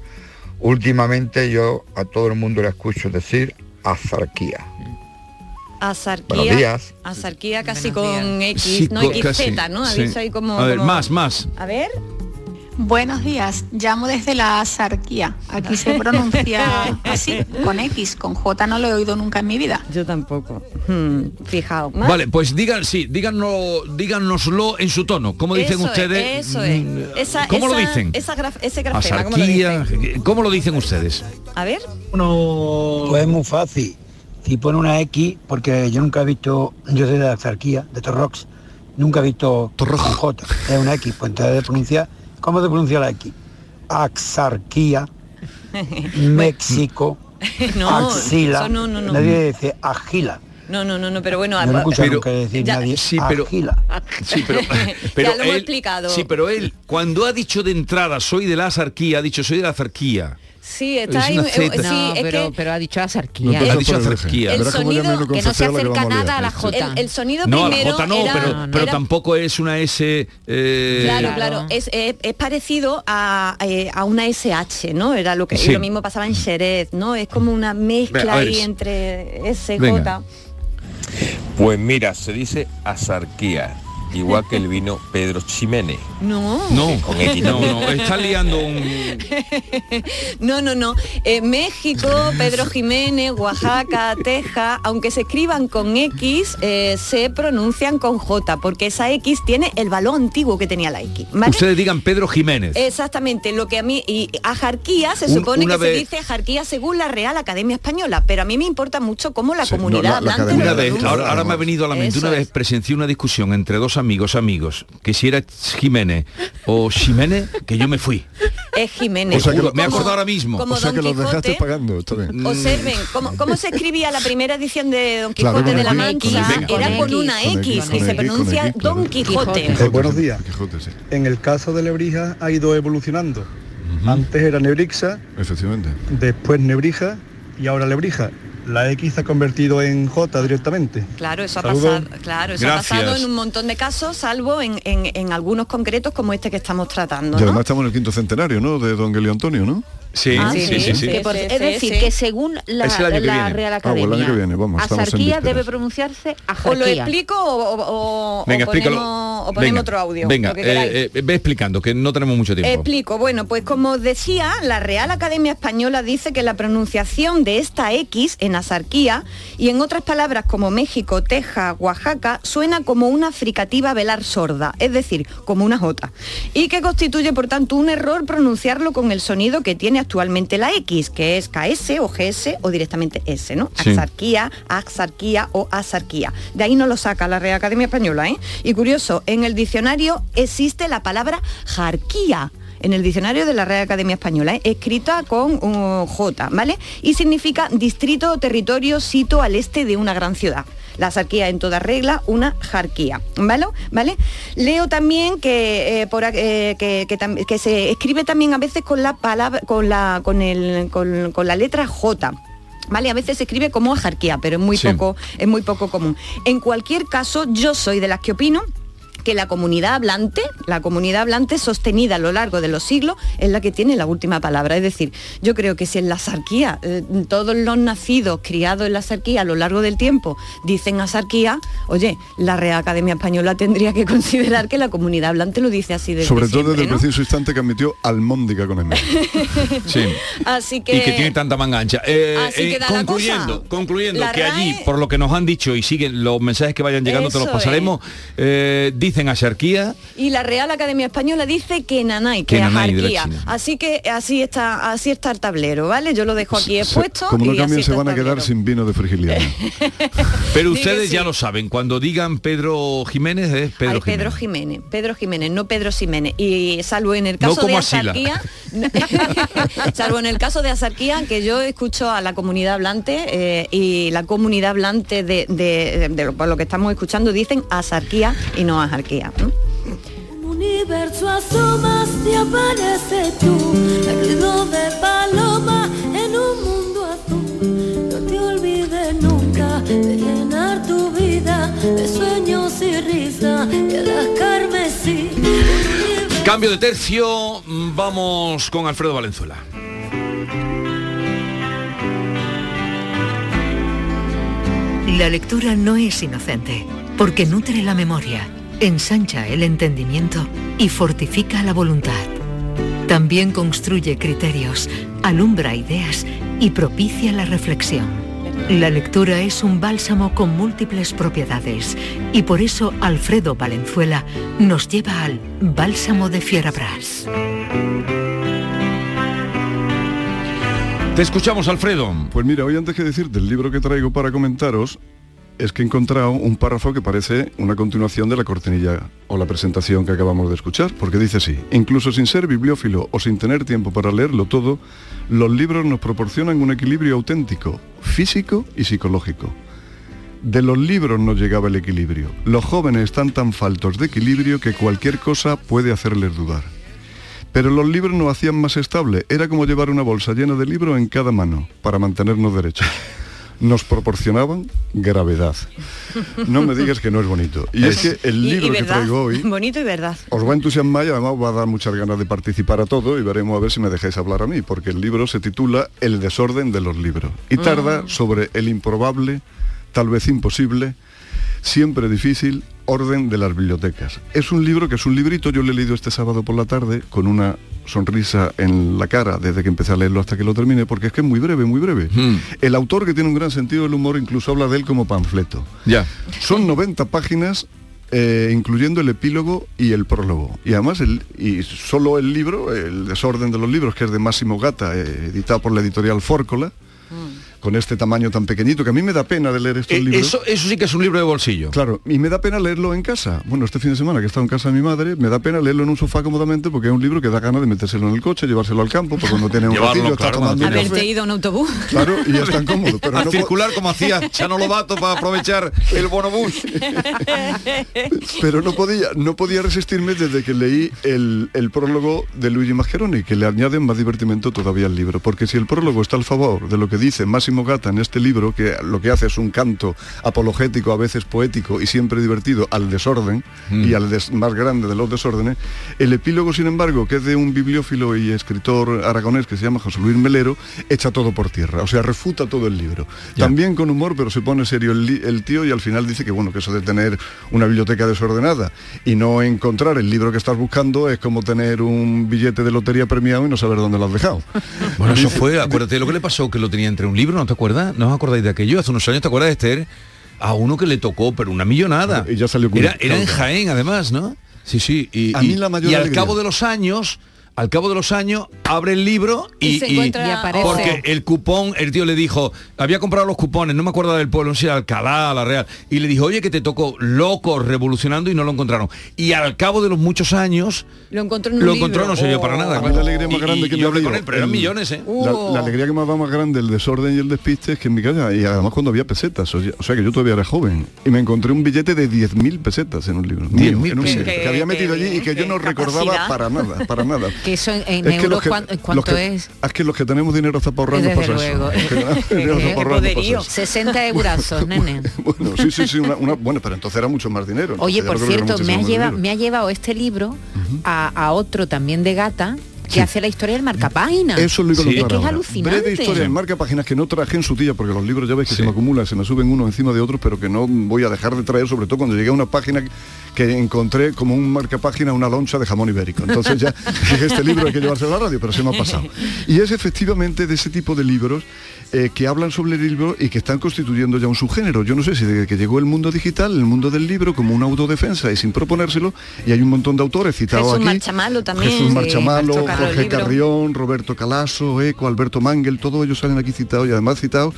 Últimamente yo a todo el mundo le escucho decir azarquía. Azarquía, azarquía casi con X, Sí, no XZ, casi, ¿no? Ha sí. dicho ahí como, A ver, como- más, más. A ver. Buenos días, llamo desde la Azarquía. Aquí se pronuncia así, con X, con J no lo he oído nunca en mi vida. Yo tampoco. fijaos. Vale, pues digan, sí, díganos, díganoslo en su tono. ¿Cómo dicen Eso es, ustedes? eso es. Mm, Esa- ¿Cómo lo dicen? esa graf- ese grafema, ¿cómo lo Asarquía, dicen? ¿cómo lo dicen ustedes? A ver. Pues es muy fácil. Si pone una X, porque yo nunca he visto, yo soy de la Zarquía, de Torrox, nunca he visto con J, es una X, pues entonces de pronunciar, ¿cómo se pronuncia la X? Axarquía, México, No, axila, eso no, no, no. nadie dice agila. No, no, no, no, pero bueno, no he ah, escuchado nunca decir ya- nadie Sí, pero- agila. Sí, pero, pero ya lo hemos él- explicado. Sí, pero él, cuando ha dicho de entrada soy de la azarquía, ha dicho soy de la azarquía. Sí, está Es ahí. una eh, Z. sí, No, es pero, que pero ha dicho azarquía. ha dicho azarquía. el sonido que no se acerca nada a la J. El, el sonido No, a la primero J no, era, pero, pero era- tampoco es una S... eh, Claro, claro, es, es- es parecido a, eh, a una SH, ¿no? Era lo que Sí. lo mismo pasaba en Jerez, ¿no? Es como una mezcla Venga, ahí entre SJ. Venga. Pues mira, se dice azarquía, igual que el vino Pedro Ximénez. No. No, Con X no, no, está liando un... No, no, no. Eh, México, Pedro Jiménez, Oaxaca, Texas, aunque se escriban con X, eh, se pronuncian con J, porque esa X tiene el valor antiguo que tenía la X. ¿vale? Ustedes digan Pedro Jiménez. Exactamente, lo que a mí, y ajarquía se Un- supone que vez- se dice ajarquía según la Real Academia Española, pero a mí me importa mucho cómo la Sí, comunidad no, la- la hablante academia lo Una vez, pronuncia. ahora, ahora me ha venido a la mente, Eso una vez presencié una discusión entre dos amigos, amigos, que si era Jiménez o Jiménez, que yo me fui. Es Jiménez. O sea que lo- me acordado ahora mismo. como o sea Don que los dejaste pagando, está bien. Observen, ¿cómo, cómo se escribía la primera edición de Don Quijote de la Mancha? Era con X, una X, X, y se pronuncia X, claro. Don Quijote. Quijote, buenos días. Quijote, sí. En el caso de Lebrija ha ido evolucionando. Antes era Nebrixa, Efectivamente. después Nebrija y ahora Lebrija. La X se ha convertido en J directamente. Claro, eso ha pasado, claro, eso ha pasado en un montón de casos, salvo en, en- en algunos concretos como este que estamos tratando. Y ¿no? además estamos en el quinto centenario, ¿no? De Don Gelio Antonio, ¿no? Sí, Ah, sí, sí, sí. Que por- Sí, es decir, sí. que según la, Es el año que la viene. Real Ah, bueno, el Academia, año que viene, vamos, estamos en azarquía vísperas. debe pronunciarse ¿O lo ajarquía. explico o, o- o Venga, explícalo. ponemos, o ponemos Venga, otro audio? Venga, lo que queráis. eh, eh, ve explicando, que no tenemos mucho tiempo. Explico. Bueno, pues como decía, la Real Academia Española dice que la pronunciación de esta X en asarquía y en otras palabras como México, Texas, Oaxaca, suena como una fricativa velar sorda, es decir, como una J. Y que constituye, por tanto, un error pronunciarlo con el sonido que tiene actualmente la X, que es KS o GS o directamente S, ¿no? Sí. Axarquía, axarquía o asarquía. De ahí no lo saca la Real Academia Española, ¿eh? Y curioso, en el diccionario existe la palabra jarquía en el diccionario de la Real Academia Española, ¿eh? escrita con uh, J, ¿vale? Y significa distrito o territorio sito al este de una gran ciudad. La sarquía en toda regla, una jarquía, ¿vale? ¿Vale? Leo también que, eh, por, eh, que, que tam- que se escribe también a veces con la palabra, con la, con el, con, con la letra J. ¿Vale? A veces se escribe como ajarquía, pero es muy Sí. poco, es muy poco común. En cualquier caso, yo soy de las que opino que la comunidad hablante, la comunidad hablante sostenida a lo largo de los siglos, es la que tiene la última palabra. Es decir, yo creo que si en la sarquía eh, todos los nacidos, criados en la sarquía a lo largo del tiempo dicen asarquía, oye, la Real Academia Española tendría que considerar que la comunidad hablante lo dice así desde Sobre todo siempre, desde el ¿no? preciso instante que admitió almóndiga con M. Sí. Así que... y que tiene tanta manga ancha. Eh, Así eh, concluyendo, cosa. concluyendo La que allí, por lo que nos han dicho y siguen los mensajes que vayan llegando, te los pasaremos, eh, dicen asarquía, Y la Real Academia Española dice que nanay, Que que nanay ajarquía. Así que así está, así está el tablero, ¿vale? Yo lo dejo aquí Se- expuesto. como no cambien se van a quedar sin vino de frigiliano. pero ustedes ya lo saben, cuando digan Pedro Jiménez es Pedro Ay, Jiménez. Pedro Jiménez, Pedro Jiménez, no Pedro Ximénez. Y salvo en el No caso como de Asila. Asarquía, salvo en el caso de Asarquía, que yo escucho a la comunidad hablante eh, y la comunidad hablante de, de- de lo, por lo que estamos escuchando dicen Asarquía y no Ajarquía. ¿No? Un universo asomas y aparece tú, ruido de paloma en un mundo azul. No te olvides nunca de llenar tu vida de sueños y risa a las carmesí. Cambio de tercio, vamos con Alfredo Valenzuela. La lectura no es inocente, porque nutre la memoria, ensancha el entendimiento y fortifica la voluntad. También construye criterios, alumbra ideas y propicia la reflexión. La lectura es un bálsamo con múltiples propiedades y por eso Alfredo Valenzuela nos lleva al Bálsamo de Fierabras. Te escuchamos, Alfredo. Pues mira, hoy antes que decir del libro que traigo para comentaros, es que he encontrado un párrafo que parece una continuación de la cortinilla o la presentación que acabamos de escuchar, porque dice así, incluso sin ser bibliófilo o sin tener tiempo para leerlo todo, los libros nos proporcionan un equilibrio auténtico, físico y psicológico. De los libros nos llegaba el equilibrio. Los jóvenes están tan faltos de equilibrio que cualquier cosa puede hacerles dudar. Pero los libros nos hacían más estable. Era como llevar una bolsa llena de libros en cada mano para mantenernos derechos. Nos proporcionaban gravedad. No me digas que no es bonito. Y es que el Y- y libro que traigo hoy Bonito y verdad. os va a entusiasmar y además os va a dar muchas ganas de participar a todo y veremos a ver si me dejáis hablar a mí, porque el libro se titula El desorden de los libros y tarda sobre el improbable, tal vez imposible, siempre difícil orden de las bibliotecas. Es un libro que es un librito, yo lo he leído este sábado por la tarde con una sonrisa en la cara desde que empecé a leerlo hasta que lo terminé, porque es que es muy breve, muy breve. El autor que tiene un gran sentido del humor incluso habla de él como panfleto. Ya. Son 90 páginas eh, incluyendo el epílogo y el prólogo. Y además, el, y solo el libro, El desorden de los libros, que es de Máximo Gata, eh, editado por la editorial Fórcola, con este tamaño tan pequeñito, que a mí me da pena de leer estos Eh, libros. eso, eso sí que es un libro de bolsillo. Claro, y me da pena leerlo en casa. Bueno, este fin de semana que he estado en casa de mi madre, me da pena leerlo en un sofá cómodamente porque es un libro que da ganas de metérselo en el coche, llevárselo al campo, porque cuando tiene un Llevarlo, ratillo, está tomando un Haberte ido en autobús. Claro, y es tan cómodo. Pero a no circular como hacía Chano Lobato para aprovechar el bonobús. pero no podía, no podía resistirme desde que leí el, el prólogo de Luigi Mascheroni, que le añade más divertimento todavía al libro. Porque si el prólogo está al favor de lo que dice Máximo Gata en este libro, que lo que hace es un canto apologético, a veces poético y siempre divertido al desorden y al des- más grande de los desórdenes, el epílogo, sin embargo, que es de un bibliófilo y escritor aragonés que se llama José Luis Melero, echa todo por tierra, o sea, refuta todo el libro. También con humor, pero se pone serio el, tío y al final dice que bueno, que eso de tener una biblioteca desordenada y no encontrar el libro que estás buscando es como tener un billete de lotería premiado y no saber dónde lo has dejado. Bueno, eso fue, acuérdate de lo que le pasó, que lo tenía entre un libro, ¿no te acuerdas? ¿No os acordáis de aquello? Hace unos años, ¿te acuerdas de Esther? A uno que le tocó, pero una millonada. Y ya salió Era, era en. Jaén, además, ¿no? Sí, sí. Y, A mí y- la mayor y al cabo de los años, al cabo de los años, abre el libro y, Y se encuentra- Y aparece. porque el cupón, el tío le dijo, había comprado los cupones, no me acuerdo del pueblo, no sé si era Alcalá, La Real, y le dijo, oye, que te tocó loco revolucionando y no lo encontraron. Y al cabo de los muchos años, Lo encontró en un lo libro. encontró, no sirvió para nada. La alegría más Y- grande y- que y me yo ha hablé con dado él, pero eran millones, ¿eh? La, la alegría que me dado más grande, el desorden y el despiste es que en mi casa, y además cuando había pesetas, o sea, o sea, que yo todavía era joven, y me encontré un billete de 10.000 pesetas en un libro. mío, 10.000 en un pesetas. libro, que había metido allí y que yo no capacidad. recordaba para nada, para nada. Que eso en, en Es que euros, los que- ¿cuán- los ¿cuánto que- es? Es que los que tenemos dinero hasta para ahorrar nos Desde pasa eso. luego. Eso. 60 eurazos, nene. Bueno, sí, sí, sí, una, una- bueno, pero entonces era mucho más dinero. Oye, entonces por cierto, me ha, lleva- me ha llevado este libro a, a otro también de gata que hace la historia del marcapágina. Eso lo Es que es alucinante. Breve historia en marca páginas que no traje en su tía porque los libros ya ves que se me acumulan, se me suben unos encima de otros, pero que no voy a dejar de traer, sobre todo cuando llegué a una página que encontré como un marca página una loncha de jamón ibérico. Entonces ya dije, este libro hay que llevárselo a la radio, pero se me ha pasado. Y es efectivamente de ese tipo de libros eh, que hablan sobre el libro y que están constituyendo ya un subgénero. Yo no sé si desde que llegó el mundo digital, el mundo del libro como una autodefensa y sin proponérselo, y hay un montón de autores citados Jesús aquí. Marchamalo también. Jesús sí, Marchamalo, Carlos Jorge. Carrión, Roberto Calaso, Eco, Alberto Mangel, todos ellos salen aquí citados y además citados,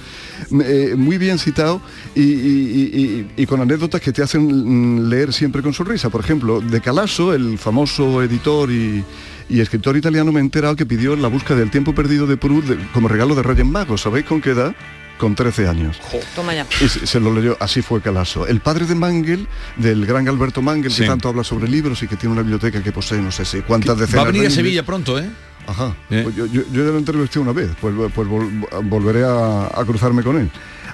eh, muy bien citados y, y- y- y con anécdotas que te hacen mm, leer siempre con sonrisa. Por ejemplo, de Calaso, el famoso editor y, y escritor italiano, me he enterado que pidió la búsqueda del tiempo perdido de Proust de- como regalo de Reyes Magos. ¿Sabéis con qué edad? Con 13 años. Toma ya. Y se, se lo leyó, así fue Calaso. El padre de Mangel, del gran Alberto Mangel, Sí. que tanto habla sobre libros y que tiene una biblioteca que posee no sé si cuántas decenas Va a venir de a. Sevilla pronto, ¿eh? Ajá. Pues yo, yo- yo ya lo entrevisté una vez, pues, pues vol- volveré a, a cruzarme con él.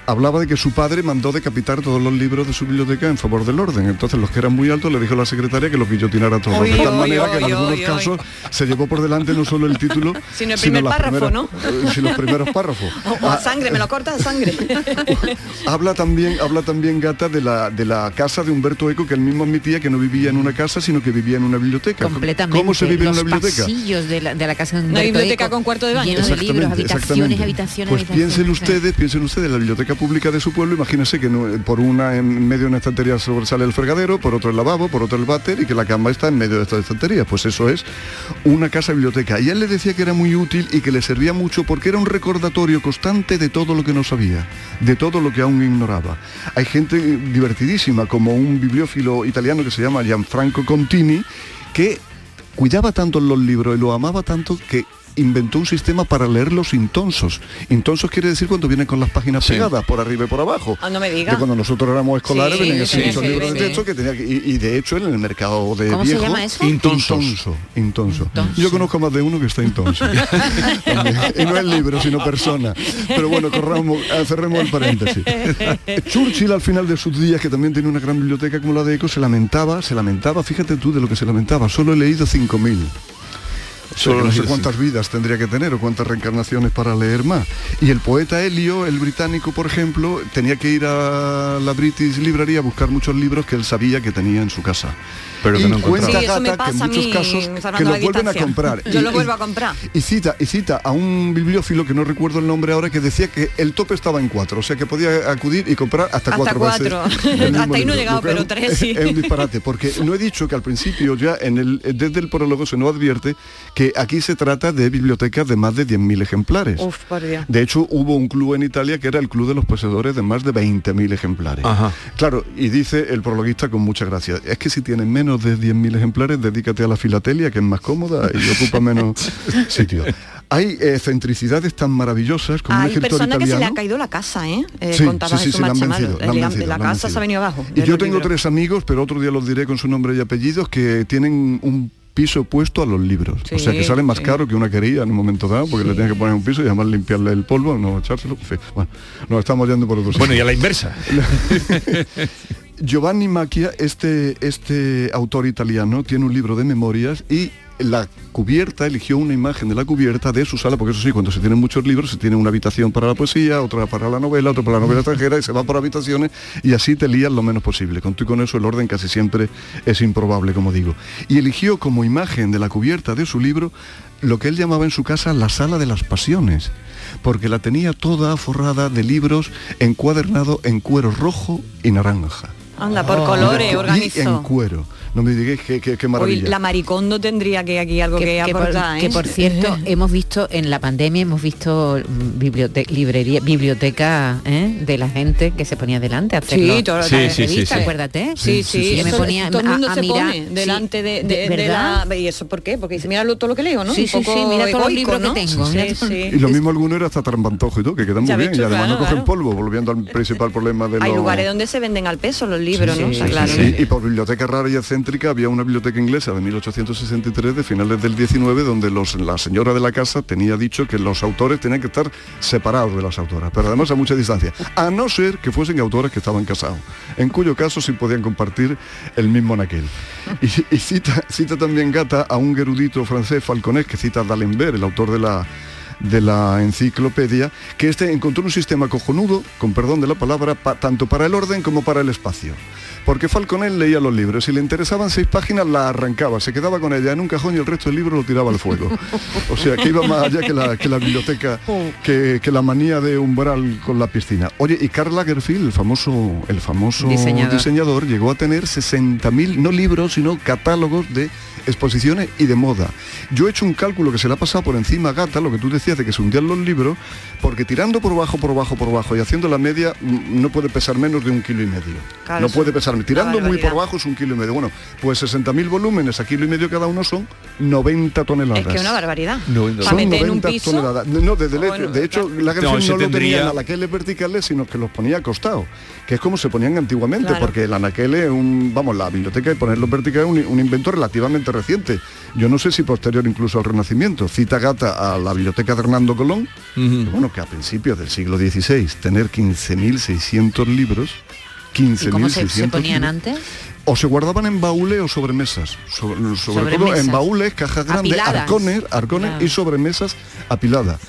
Hablaba de que su padre mandó decapitar todos los libros de su biblioteca en favor del orden. Entonces los que eran muy altos le dijo a la secretaria que los guillotinara todos. Oy, de tal oy, manera que en oy, algunos oy, casos se llevó por delante no solo el título, Sino el primer párrafo, primeras- eh, sino los primeros párrafos. O, o a sangre, me lo cortas a sangre. Habla también, habla también Gata de la, de la casa de Humberto Eco, que él mismo admitía que no vivía en una casa, sino que vivía en una biblioteca. Completamente. ¿Cómo se vive Los en una biblioteca? pasillos de la, de la casa de Una Humberto biblioteca Eco, con cuarto de baño. Lleno de libros, Exactamente, habitaciones, exactamente. habitaciones, Pues habitaciones. piensen ustedes, piensen ustedes, la biblioteca pública de su pueblo, imagínense que no- por una en medio de una estantería sobresale el fregadero, por otro el lavabo, por otro el váter y que la cama está en medio de estas estanterías. Pues eso es una casa biblioteca. Y él le decía que era muy útil y que le servía mucho porque era un recordatorio constante de todo lo que no sabía, de todo lo que aún ignoraba. Hay gente divertidísima, como un bibliófilo italiano que se llama Gianfranco Contini, que cuidaba tanto los libros y lo amaba tanto que inventó un sistema para leerlos intonsos. Intonsos quiere decir cuando vienen con las páginas pegadas por arriba y por abajo. Ah, no me De diga. cuando nosotros éramos escolares Sí, venían esos que- libros de sí. texto que tenía que, y, y de hecho en el mercado de ¿Cómo se viejo llama eso? intonso intonso yo conozco más de uno que está intonso y no es libro sino persona pero bueno corramos cerremos el paréntesis Churchill al final de sus días que también tenía una gran biblioteca como la de Eco se lamentaba se lamentaba fíjate tú de lo que se lamentaba solo he leído 5000 o sea, Solo no sé cuántas vidas tendría que tener o cuántas reencarnaciones para leer más. Y el poeta Helio, el británico, por ejemplo, tenía que ir a la British Library a buscar muchos libros que él sabía que tenía en su casa. Pero que y no cuenta Sí, eso me Gata que en muchos mí, casos que los vuelven a comprar. Yo Y- lo vuelvo a comprar. y cita, y cita a un bibliófilo que no recuerdo el nombre ahora que decía que el tope estaba en cuatro, o sea que podía acudir y comprar hasta, Hasta cuatro, cuatro. veces. Hasta ahí no he llegado, lo pero es- tres sí. Es un disparate, porque no he dicho que al principio ya en el desde el prólogo se nos advierte que aquí se trata de bibliotecas de más de 10.000 ejemplares. Uf, por Dios. De hecho, hubo un club en Italia que era el club de los poseedores de más de 20.000 ejemplares. Ajá. Claro, y dice el prologuista con mucha gracia, es que si tienes menos de 10.000 ejemplares, dedícate a la filatelia, que es más cómoda y ocupa menos sitio. Hay eh, centricidades tan maravillosas como un Hay personas que se le ha caído la casa, ¿eh? Eh, Sí, sí, sí, sí, la han vencido, la han vencido, la la han casa se ha venido abajo. Y yo tengo libros. tres amigos, pero otro día los diré con su nombre y apellidos, que tienen un piso puesto a los libros. o sea que Sí, salen más sí. caro que una quería en un momento dado, porque le tienen que poner un piso y además limpiarle el polvo, no echárselo. Bueno, nos estamos yendo por otros Bueno, y a la inversa. Giovanni Macchia, este, este autor italiano, tiene un libro de memorias y la cubierta, eligió una imagen de la cubierta de su sala, porque eso sí, cuando se tienen muchos libros, se tiene una habitación para la poesía, otra para la novela, otra para la novela extranjera, y se va por habitaciones y así te lías lo menos posible. Con tú y con eso el orden casi siempre es improbable, como digo. Y eligió como imagen de la cubierta de su libro lo que él llamaba en su casa la sala de las pasiones, porque la tenía toda forrada de libros encuadernados en cuero rojo y naranja. Anda, por colores, Y en organizó. cuero. No me digáis qué, qué- qué Hoy maravilla. la Maricondo tendría que aquí algo que, que, por, aportar, ¿eh? que, por cierto hemos visto en la pandemia hemos visto mm, bibliote- librería biblioteca ¿eh? de la gente que se ponía delante a hacer Sí, todo- Sí, sí, sí, sí. acuérdate Sí, sí, que me ponía todo el mundo a se mirar, pone sí, delante de, de- de ¿verdad? la... ¿Y eso por qué? Porque dice, mira lo- todo lo que leo, ¿no? Sí, Un sí, sí, mira todos los libros que tengo, Sí, mira sí. Y lo mismo alguno era hasta trampantojo y todo, que quedan muy bien. y además no cogen polvo, volviendo al principal problema de Hay los... lugares donde se venden al peso los libro, ¿no? Y por biblioteca rara y había una biblioteca inglesa de 1863 de finales del 19 donde los, la señora de la casa tenía dicho que los autores tenían que estar separados de las autoras, pero además a mucha distancia, a no ser que fuesen autores que estaban casados, en cuyo caso sí podían compartir el mismo naquel. Y, y cita, cita también Gata a un erudito francés, Falconet, que cita a D'Alembert, el autor de la de la enciclopedia, que este encontró un sistema cojonudo, con perdón de la palabra, pa- tanto para el orden como para el espacio. Porque Falconet leía los libros, si le interesaban seis páginas la arrancaba, se quedaba con ella en un cajón y el resto del libro lo tiraba al fuego. O sea, que iba más allá que la, que la biblioteca, que, que la manía de umbral con la piscina. Oye, y Karl Lagerfeld, el famoso, el famoso Diseñador. diseñador, llegó a tener 60.000, no libros, sino catálogos de exposiciones y de moda. Yo he hecho un cálculo que se le ha pasado por encima a Gata, lo que tú decías de que se hundían los libros, porque tirando por bajo, por bajo, por bajo y haciendo la media, mm, no puede pesar menos de un kilo y medio. Claro, no puede pesar, tirando muy por bajo es un kilo y medio. Bueno, pues 60.000 volúmenes a kilo y medio cada uno son 90 toneladas. Es que una barbaridad. Son Para meter en un 90 piso. toneladas. No, desde el- Bueno, de hecho, la No, no, no lo tendría- tenía en anaqueles verticales, sino que los ponía acostados, que es como se ponían antiguamente, Claro. porque el anaquel es un, vamos, la biblioteca y ponerlos verticales es un, un invento relativamente reciente. Yo no sé si posterior incluso al Renacimiento. Cita Gata a la biblioteca de Hernando Colón, que, bueno, que a principios del siglo XVI tener 15.600 libros, ¿Y cómo se, 15.600 se ponían libros, antes? o se guardaban en baúles o sobremesas. Sobre, sobre Sobre todo mesas. en baúles, cajas grandes, Apiladas. arcones, arcones Claro. y sobremesas apiladas.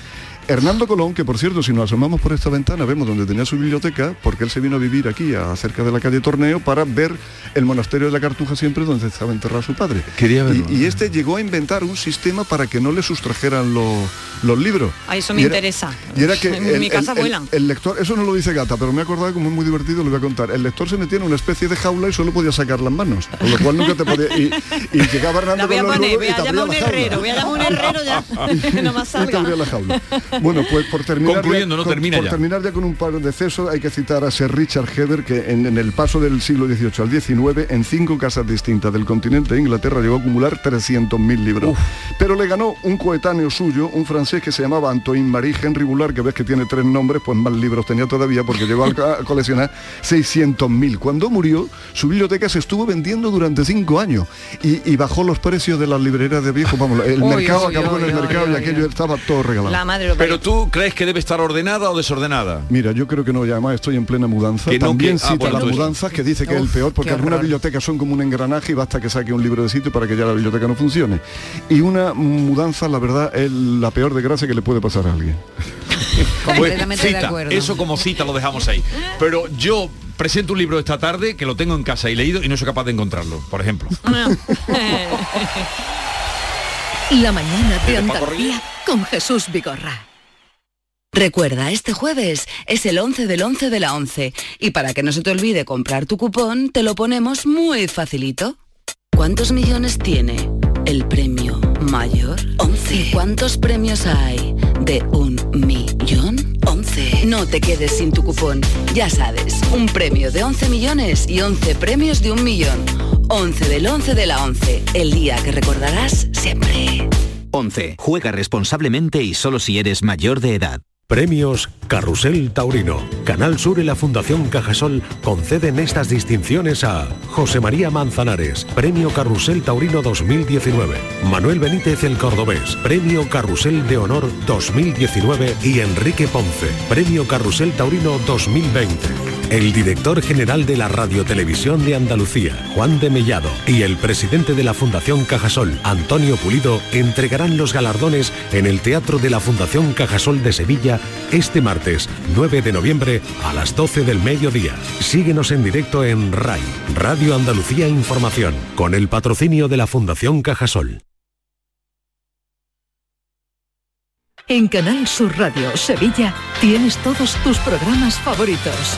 Hernando Colón, que por cierto, si nos asomamos por esta ventana, vemos donde tenía su biblioteca, porque él se vino a vivir aquí, a- cerca de la calle Torneo, para ver el monasterio de la Cartuja siempre donde estaba enterrado su padre. Quería verlo. Y, y este llegó a inventar un sistema para que no le sustrajeran los, los libros. A eso me Y era- interesa. y era que en el, mi casa el- el- vuelan. el lector, eso no lo dice Gata, pero me he acordado como es muy divertido, lo voy a contar. El lector se metía en una especie de jaula y solo podía sacar las manos, con lo cual nunca te podía. Y, y llegaba Hernando La voy a Colón voy a llamar un herrero, voy a llamar a un herrero ya, que no más Y te salga. abría la jaula. Bueno, pues por terminar. Concluyendo, no con- termina por ya. terminar ya con un par de cesos, hay que citar a Sir Richard Heber, que en, en el paso del siglo XVIII al XIX, en cinco casas distintas del continente de Inglaterra, llegó a acumular 300.000 libros. Pero le ganó un coetáneo suyo, un francés que se llamaba Antoine Marie Henry Boulard, que ves que tiene tres nombres, pues más libros tenía todavía, porque llegó a, a coleccionar 600.000. Cuando murió, su biblioteca se estuvo vendiendo durante cinco años y, y bajó los precios de las librerías de viejos. Vamos, el Uy, mercado uy, acabó en uy, el uy, mercado uy, y aquello estaba todo regalado. La madre lo Pero tú crees que debe estar ordenada o desordenada? Mira, yo creo que no, y además estoy en plena mudanza. Que no, También que- ah, cita bueno, las mudanzas, que dice que es el peor, porque algunas bibliotecas son como un engranaje y basta que saque un libro de sitio para que ya la biblioteca no funcione. Y una mudanza, la verdad, es la peor desgracia que le puede pasar a alguien. Pues, Completamente de cita, acuerdo. eso como cita lo dejamos ahí. Pero yo presento un libro esta tarde que lo tengo en casa y leído y no soy capaz de encontrarlo, por ejemplo. La mañana de Desde Paco Andalucía con Jesús Vigorra. Recuerda, este jueves es el 11 del 11 de la 11 y para que no se te olvide comprar tu cupón, te lo ponemos muy facilito. ¿Cuántos millones tiene el premio mayor? 11. ¿Y cuántos premios hay de un millón? 11. No te quedes sin tu cupón. Ya sabes, un premio de 11 millones y 11 premios de un millón. 11 del 11 de la 11, el día que recordarás siempre. 11. Juega responsablemente y solo si eres mayor de edad. Premios Carrusel Taurino. Canal Sur y la Fundación Cajasol conceden estas distinciones a José María Manzanares, Premio Carrusel Taurino 2019, Manuel Benítez el Cordobés, Premio Carrusel de Honor 2019 y Enrique Ponce, Premio Carrusel Taurino 2020. El director general de la Radiotelevisión de Andalucía, Juan de Mellado, y el presidente de la Fundación Cajasol, Antonio Pulido, entregarán los galardones en el Teatro de la Fundación Cajasol de Sevilla este martes 9 de noviembre a las 12 del mediodía. Síguenos en directo en RAI, Radio Andalucía Información, con el patrocinio de la Fundación Cajasol. En Canal Sur Radio Sevilla tienes todos tus programas favoritos.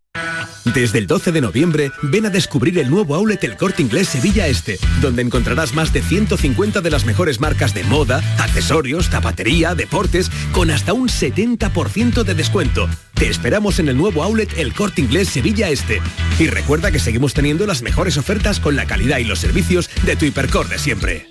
Desde el 12 de noviembre, ven a descubrir el nuevo outlet El Corte Inglés Sevilla Este, donde encontrarás más de 150 de las mejores marcas de moda, accesorios, zapatería, deportes, con hasta un 70% de descuento. Te esperamos en el nuevo outlet El Corte Inglés Sevilla Este. Y recuerda que seguimos teniendo las mejores ofertas con la calidad y los servicios de tu hipercor de siempre.